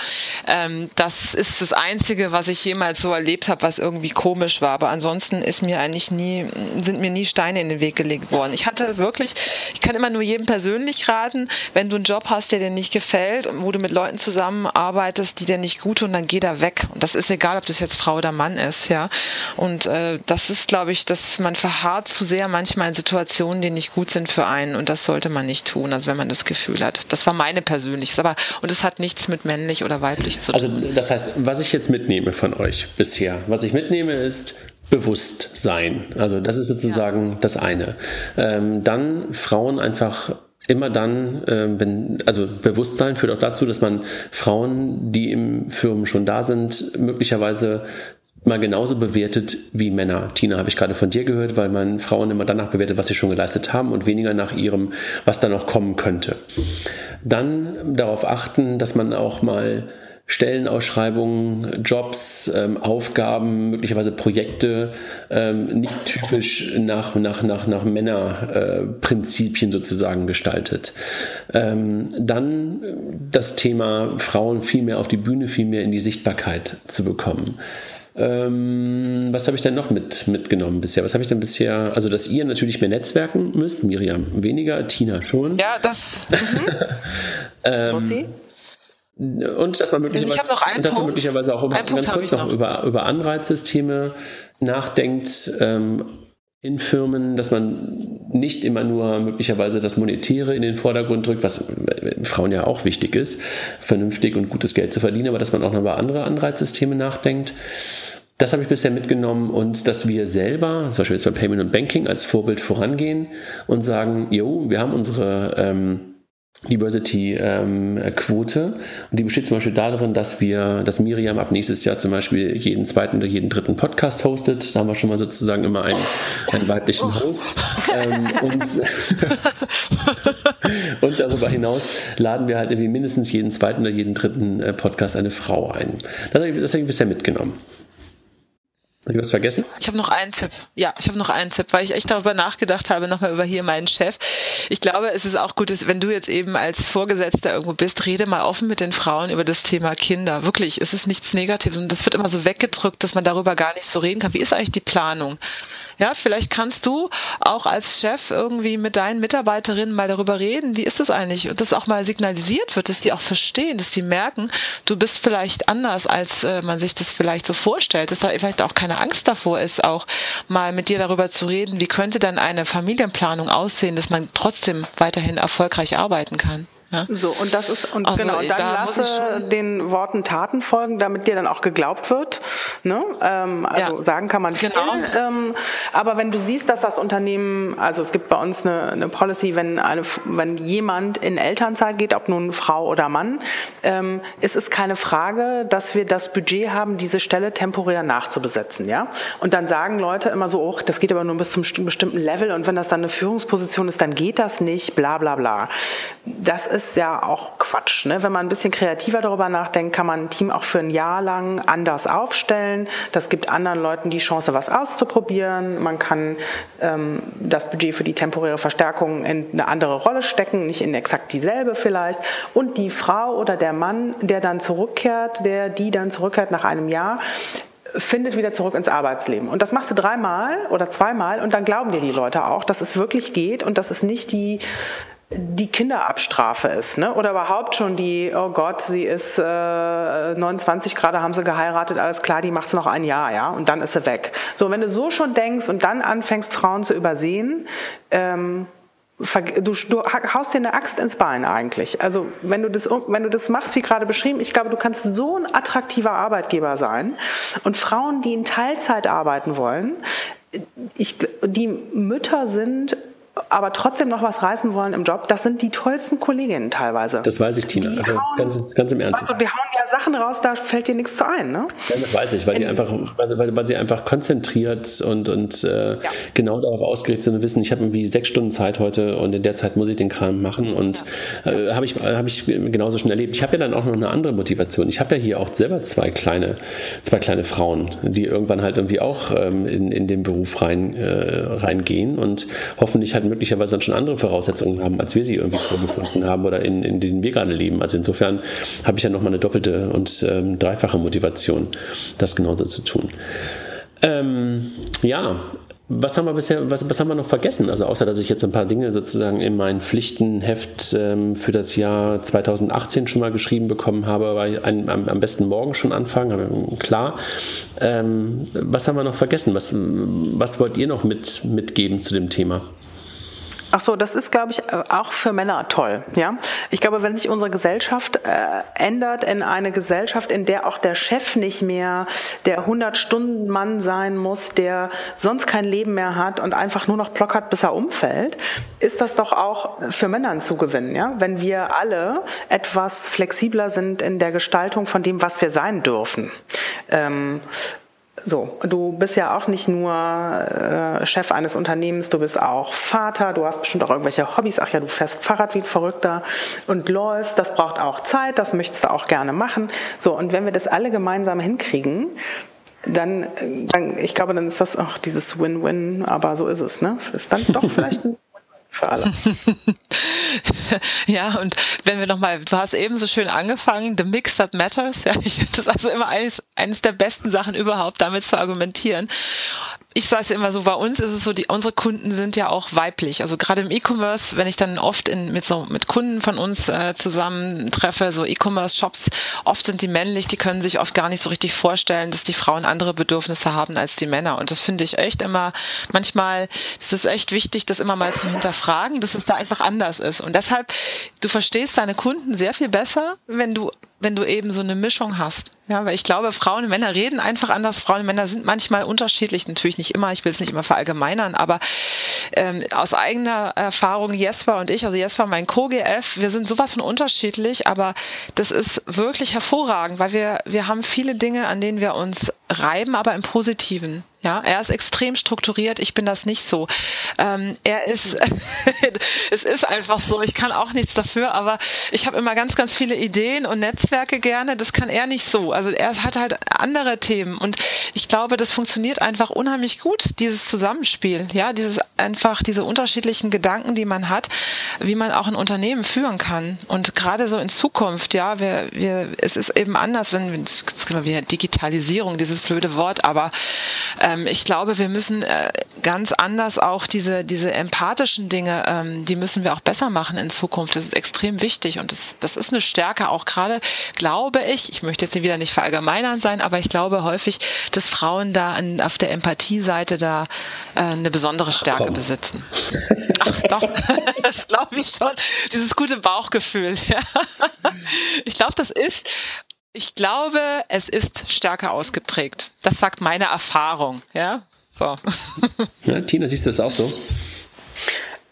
ähm, das ist das Einzige, was ich jemals so erlebt habe, was irgendwie komisch war. Aber ansonsten ist mir eigentlich nie, sind mir nie Steine in den Weg gelegt worden. Ich hatte wirklich, ich kann immer nur jedem persönlich raten, wenn du einen Job hast, der dir nicht gefällt und wo du mit Leuten zusammenarbeitest, die dir nicht gut tun, dann geh da weg. Und das ist egal, ob das jetzt Frau oder Mann ist, ja. Und äh, das ist, glaube ich, dass man verharrt zu sehr manchmal in Situationen, die nicht gut sind für einen und das sollte man nicht tun, also wenn man das Gefühl hat. Das war meine persönliches, aber und es hat nichts mit männlich oder weiblich zu also, tun. Also das heißt, was ich jetzt mitnehme von euch bisher, was ich mitnehme ist Bewusstsein. Also das ist sozusagen ja. das eine. Ähm, dann Frauen einfach immer dann, äh, wenn, also Bewusstsein führt auch dazu, dass man Frauen, die im Firmen schon da sind, möglicherweise mal genauso bewertet wie Männer. Tina, habe ich gerade von dir gehört, weil man Frauen immer danach bewertet, was sie schon geleistet haben und weniger nach ihrem, was da noch kommen könnte. Dann darauf achten, dass man auch mal Stellenausschreibungen, Jobs, ähm, Aufgaben, möglicherweise Projekte ähm, nicht typisch nach, nach, nach, nach Männerprinzipien äh, sozusagen gestaltet. Ähm, dann das Thema Frauen viel mehr auf die Bühne, viel mehr in die Sichtbarkeit zu bekommen. Ähm, was habe ich denn noch mit, mitgenommen bisher? Was habe ich denn bisher? Also, dass ihr natürlich mehr netzwerken müsst. Miriam weniger, Tina schon. Ja, das. Mhm. ähm, und dass man möglicherweise, und dass man möglicherweise auch über, ganz kurz noch, noch über, über Anreizsysteme nachdenkt, ähm, in Firmen, dass man nicht immer nur möglicherweise das Monetäre in den Vordergrund drückt, was Frauen ja auch wichtig ist, vernünftig und gutes Geld zu verdienen, aber dass man auch noch über andere Anreizsysteme nachdenkt. Das habe ich bisher mitgenommen und dass wir selber, zum Beispiel jetzt bei Payment und Banking, als Vorbild vorangehen und sagen, jo, wir haben unsere ähm, Diversity-Quote ähm, und die besteht zum Beispiel darin, dass wir, dass Miriam ab nächstes Jahr zum Beispiel jeden zweiten oder jeden dritten Podcast hostet. Da haben wir schon mal sozusagen immer einen, einen weiblichen oh. Host. Ähm, und, und darüber hinaus laden wir halt irgendwie mindestens jeden zweiten oder jeden dritten äh, Podcast eine Frau ein. Das habe ich, das habe ich bisher mitgenommen. Habe ich was vergessen? Ich habe noch einen Tipp. Ja, ich habe noch einen Tipp, weil ich echt darüber nachgedacht habe, nochmal über hier meinen Chef. Ich glaube, es ist auch gut, dass, wenn du jetzt eben als Vorgesetzter irgendwo bist, rede mal offen mit den Frauen über das Thema Kinder. Wirklich, es ist nichts Negatives und das wird immer so weggedrückt, dass man darüber gar nicht so reden kann. Wie ist eigentlich die Planung? Ja, vielleicht kannst du auch als Chef irgendwie mit deinen Mitarbeiterinnen mal darüber reden, wie ist das eigentlich? Und das auch mal signalisiert wird, dass die auch verstehen, dass die merken, du bist vielleicht anders, als äh, man sich das vielleicht so vorstellt, dass da vielleicht auch keine Angst davor ist, auch mal mit dir darüber zu reden, wie könnte dann eine Familienplanung aussehen, dass man trotzdem weiterhin erfolgreich arbeiten kann. Ja? So, und das ist, und also, genau, dann da lasse den Worten Taten folgen, damit dir dann auch geglaubt wird. Ne? Ähm, also ja. sagen kann man viel. Genau. Ähm, aber wenn du siehst, dass das Unternehmen, also es gibt bei uns eine, eine Policy, wenn, eine, wenn jemand in Elternzeit geht, ob nun Frau oder Mann, ähm, ist es keine Frage, dass wir das Budget haben, diese Stelle temporär nachzubesetzen. Ja? Und dann sagen Leute immer so, oh, das geht aber nur bis zum bestimmten Level und wenn das dann eine Führungsposition ist, dann geht das nicht, bla bla bla. Das ist ja auch Quatsch. Ne? Wenn man ein bisschen kreativer darüber nachdenkt, kann man ein Team auch für ein Jahr lang anders aufstellen. Das gibt anderen Leuten die Chance, was auszuprobieren. Man kann ähm, das Budget für die temporäre Verstärkung in eine andere Rolle stecken, nicht in exakt dieselbe vielleicht. Und die Frau oder der Mann, der dann zurückkehrt, der die dann zurückkehrt nach einem Jahr, findet wieder zurück ins Arbeitsleben. Und das machst du dreimal oder zweimal und dann glauben dir die Leute auch, dass es wirklich geht und dass es nicht die die Kinderabstrafe ist, ne? Oder überhaupt schon die, oh Gott, sie ist äh, 29 gerade, haben sie geheiratet, alles klar, die macht's noch ein Jahr, ja, und dann ist sie weg. So, wenn du so schon denkst und dann anfängst, Frauen zu übersehen, ähm, Du, du, haust dir eine Axt ins Bein eigentlich. Also wenn du das, wenn du das machst, wie gerade beschrieben, ich glaube, du kannst so ein attraktiver Arbeitgeber sein. Und Frauen, die in Teilzeit arbeiten wollen, ich, die Mütter sind aber trotzdem noch was reißen wollen im Job, das sind die tollsten Kolleginnen teilweise. Das weiß ich, Tina. Die also hauen, ganz, ganz im Ernst. Also die hauen ja Sachen raus, da fällt dir nichts zu ein, ne? Ja, das weiß ich, weil, In, die einfach, weil, weil, sie einfach konzentriert und, und äh, ja. genau darauf ausgerichtet sind und wissen, ich habe irgendwie sechs Stunden Zeit heute und in der Zeit muss ich den Kram machen und ja. äh, habe ich, hab ich genauso schon erlebt. Ich habe ja dann auch noch eine andere Motivation. Ich habe ja hier auch selber zwei kleine, zwei kleine Frauen, die irgendwann halt irgendwie auch ähm, in, in den Beruf rein, äh, reingehen und hoffentlich halt möglicherweise dann schon andere Voraussetzungen haben, als wir sie irgendwie vorgefunden haben oder in, in denen wir gerade leben. Also insofern habe ich ja nochmal eine doppelte und ähm, dreifache Motivation, das genauso zu tun. Ähm, ja, was haben wir bisher, was, was haben wir noch vergessen? Also außer, dass ich jetzt ein paar Dinge sozusagen in mein Pflichtenheft ähm, für das Jahr 2018 schon mal geschrieben bekommen habe, aber ein, am, am, besten morgen schon anfangen, klar. Ähm, was haben wir noch vergessen? Was, was wollt ihr noch mit, mitgeben zu dem Thema? Ach so, das ist, glaube ich, äh, auch für Männer toll. Ja, ich glaube, wenn sich unsere Gesellschaft äh, ändert in eine Gesellschaft, in der auch der Chef nicht mehr der 100-Stunden-Mann sein muss, der sonst kein Leben mehr hat und einfach nur noch Block hat, bis er umfällt, ist das doch auch für Männer ein Zugewinn. Ja, wenn wir alle etwas flexibler sind in der Gestaltung von dem, was wir sein dürfen. Ähm, so, du bist ja auch nicht nur äh, Chef eines Unternehmens, du bist auch Vater, du hast bestimmt auch irgendwelche Hobbys. Ach ja, du fährst Fahrrad wie ein Verrückter und läufst, das braucht auch Zeit, das möchtest du auch gerne machen. So, und wenn wir das alle gemeinsam hinkriegen, dann, dann ich glaube, dann ist das auch dieses Win-Win, aber so ist es, ne? Ist dann doch vielleicht ein für alle. ja, und wenn wir nochmal, du hast eben so schön angefangen, the mix that matters, ja, ich finde das also immer eines, eines der besten Sachen überhaupt, damit zu argumentieren ich sage es immer so, bei uns ist es so, die, unsere Kunden sind ja auch weiblich. Also gerade im E-Commerce, wenn ich dann oft in, mit, so, mit Kunden von uns äh, zusammentreffe, so E-Commerce-Shops, oft sind die männlich, die können sich oft gar nicht so richtig vorstellen, dass die Frauen andere Bedürfnisse haben als die Männer. Und das finde ich echt immer, manchmal ist es echt wichtig, das immer mal zu hinterfragen, dass es da einfach anders ist. Und deshalb, du verstehst deine Kunden sehr viel besser, wenn du wenn du eben so eine Mischung hast. Ja, weil ich glaube, Frauen und Männer reden einfach anders. Frauen und Männer sind manchmal unterschiedlich, natürlich nicht immer, ich will es nicht immer verallgemeinern, aber ähm, aus eigener Erfahrung, Jesper und ich, also Jesper, mein Co-GF, wir sind sowas von unterschiedlich, aber das ist wirklich hervorragend, weil wir, wir haben viele Dinge, an denen wir uns reiben, aber im Positiven. Ja, er ist extrem strukturiert, ich bin das nicht so. Ähm, er ist, es ist einfach so, ich kann auch nichts dafür, aber ich habe immer ganz, ganz viele Ideen und Netzwerke gerne, das kann er nicht so. Also er hat halt andere Themen und ich glaube, das funktioniert einfach unheimlich gut, dieses Zusammenspiel, ja, dieses einfach, diese unterschiedlichen Gedanken, die man hat, wie man auch ein Unternehmen führen kann. Und gerade so in Zukunft, ja, wir, wir, es ist eben anders, wenn, jetzt wir wieder Digitalisierung, dieses blöde Wort, aber äh, ähm, ich glaube, wir müssen äh, ganz anders auch diese, diese empathischen Dinge, ähm, die müssen wir auch besser machen in Zukunft. Das ist extrem wichtig und das, das ist eine Stärke auch gerade, glaube ich, ich möchte jetzt hier wieder nicht verallgemeinern sein, aber ich glaube häufig, dass Frauen da an, auf der Empathie-Seite da äh, eine besondere Stärke Komm. besitzen. Ach doch, das glaube ich schon. Dieses gute Bauchgefühl. ich glaube, das ist ich glaube, es ist stärker ausgeprägt. Das sagt meine Erfahrung. Ja, so. Ja, Tina, siehst du das auch so?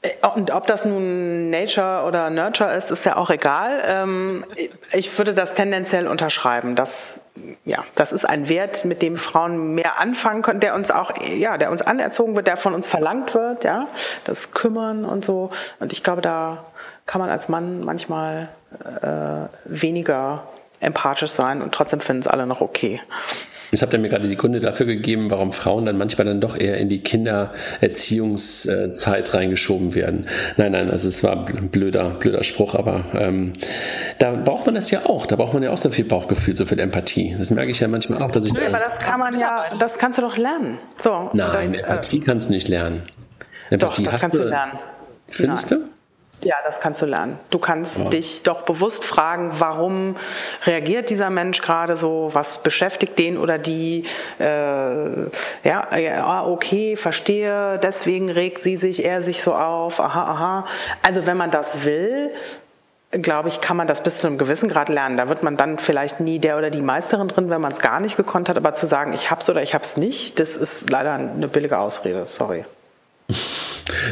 Äh, und ob das nun Nature oder Nurture ist, ist ja auch egal. Ähm, ich würde das tendenziell unterschreiben. Das, ja, das ist ein Wert, mit dem Frauen mehr anfangen können, der uns auch, ja, der uns anerzogen wird, der von uns verlangt wird, ja, das Kümmern und so. Und ich glaube, da kann man als Mann manchmal äh, weniger empathisch sein und trotzdem finden es alle noch okay. Jetzt habt ihr mir gerade die Gründe dafür gegeben, warum Frauen dann manchmal dann doch eher in die Kindererziehungszeit reingeschoben werden. Nein, nein, also es war ein blöder, blöder Spruch, aber ähm, da braucht man das ja auch. Da braucht man ja auch so viel Bauchgefühl, so viel Empathie. Das merke ich ja manchmal auch, dass ich. Nee, da aber das kann man ja, das kannst du doch lernen. So, nein, das, Empathie äh, kannst du nicht lernen. Empathie doch, das kannst du lernen. Findest Nein. du? Ja, das kannst du lernen. Du kannst ja. dich doch bewusst fragen, warum reagiert dieser Mensch gerade so, was beschäftigt den oder die, äh, ja, ja, okay, verstehe, deswegen regt sie sich, er sich so auf, aha, aha. Also wenn man das will, glaube ich, kann man das bis zu einem gewissen Grad lernen. Da wird man dann vielleicht nie der oder die Meisterin drin, wenn man es gar nicht gekonnt hat, aber zu sagen, ich hab's oder ich hab's nicht, das ist leider eine billige Ausrede, sorry.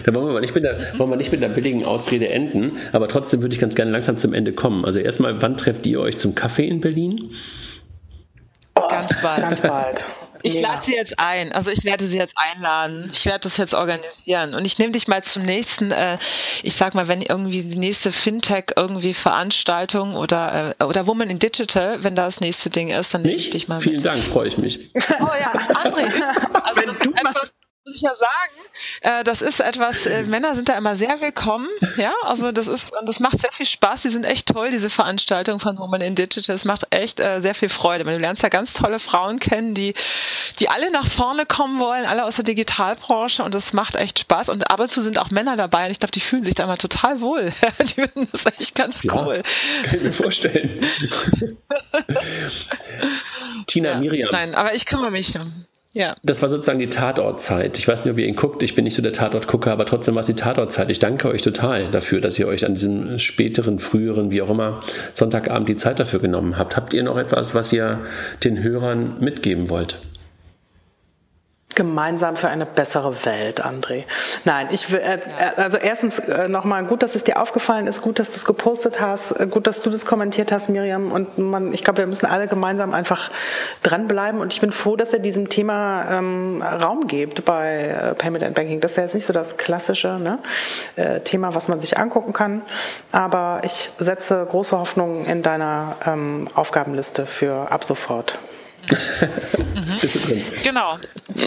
Da wollen wir, nicht mit der, wollen wir nicht mit einer billigen Ausrede enden, aber trotzdem würde ich ganz gerne langsam zum Ende kommen. Also erstmal, wann trefft ihr euch zum Kaffee in Berlin? Oh, ganz bald. Ganz bald. Ich lade sie jetzt ein. Also ich werde sie jetzt einladen. Ich werde das jetzt organisieren. Und ich nehme dich mal zum nächsten, äh, ich sag mal, wenn irgendwie die nächste Fintech irgendwie Veranstaltung oder, äh, oder Woman in Digital, wenn da das nächste Ding ist, dann nehme ich dich mal Vielen mit. Dank, freue ich mich. Oh ja, André. Also wenn du etwas, muss ich ja sagen, äh, das ist etwas, äh, Männer sind da immer sehr willkommen, ja, also das ist, und das macht sehr viel Spaß, die sind echt toll, diese Veranstaltung von Woman in Digital, das macht echt äh, sehr viel Freude, du lernst ja ganz tolle Frauen kennen, die, die alle nach vorne kommen wollen, alle aus der Digitalbranche. Und das macht echt Spaß. Und ab und zu sind auch Männer dabei. Und ich glaube, die fühlen sich da immer total wohl, die finden das echt ganz ja, cool. Kann ich mir vorstellen. Tina, ja, Miriam. Nein, aber ich kümmere mich. Ja. Das war sozusagen die Tatortzeit. Ich weiß nicht, ob ihr ihn guckt. Ich bin nicht so der Tatortgucker, aber trotzdem war es die Tatortzeit. Ich danke euch total dafür, dass ihr euch an diesem späteren, früheren, wie auch immer, Sonntagabend die Zeit dafür genommen habt. Habt ihr noch etwas, was ihr den Hörern mitgeben wollt? Gemeinsam für eine bessere Welt, André. Nein, ich will, äh, äh also erstens äh, nochmal gut, dass es dir aufgefallen ist, gut, dass du es gepostet hast, äh, gut, dass du das kommentiert hast, Miriam. Und man, ich glaube, wir müssen alle gemeinsam einfach dranbleiben. Und ich bin froh, dass er diesem Thema ähm, Raum gibt bei äh, Payment and Banking. Das ist ja jetzt nicht so das klassische ne, äh, Thema, was man sich angucken kann. Aber ich setze große Hoffnungen in deiner ähm, Aufgabenliste für ab sofort. Mhm. Bist du drin? Genau.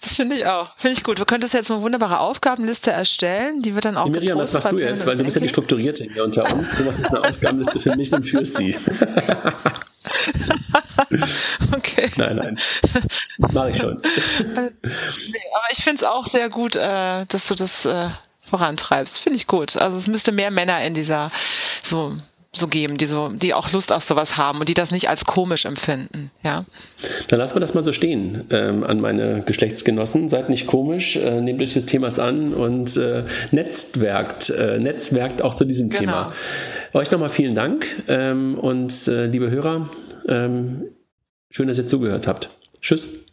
das finde ich auch. Finde ich gut. Du könntest jetzt eine wunderbare Aufgabenliste erstellen, die wird dann auch. Miriam, was machst du jetzt? Weil du bist ja die Strukturierte hier unter uns. Du machst jetzt eine Aufgabenliste für mich und führst sie. okay. Nein, nein. Mache ich schon. aber ich finde es auch sehr gut, äh, dass du das äh, vorantreibst. Finde ich gut. Also es müsste mehr Männer in dieser so so geben, die so, die auch Lust auf sowas haben und die das nicht als komisch empfinden, ja. Dann lassen wir das mal so stehen ähm, an meine Geschlechtsgenossen. Seid nicht komisch, äh, nehmt euch des Themas an und äh, netzwerkt, äh, netzwerkt auch zu diesem genau. Thema. Euch nochmal vielen Dank ähm, und äh, liebe Hörer, ähm, schön, dass ihr zugehört habt. Tschüss.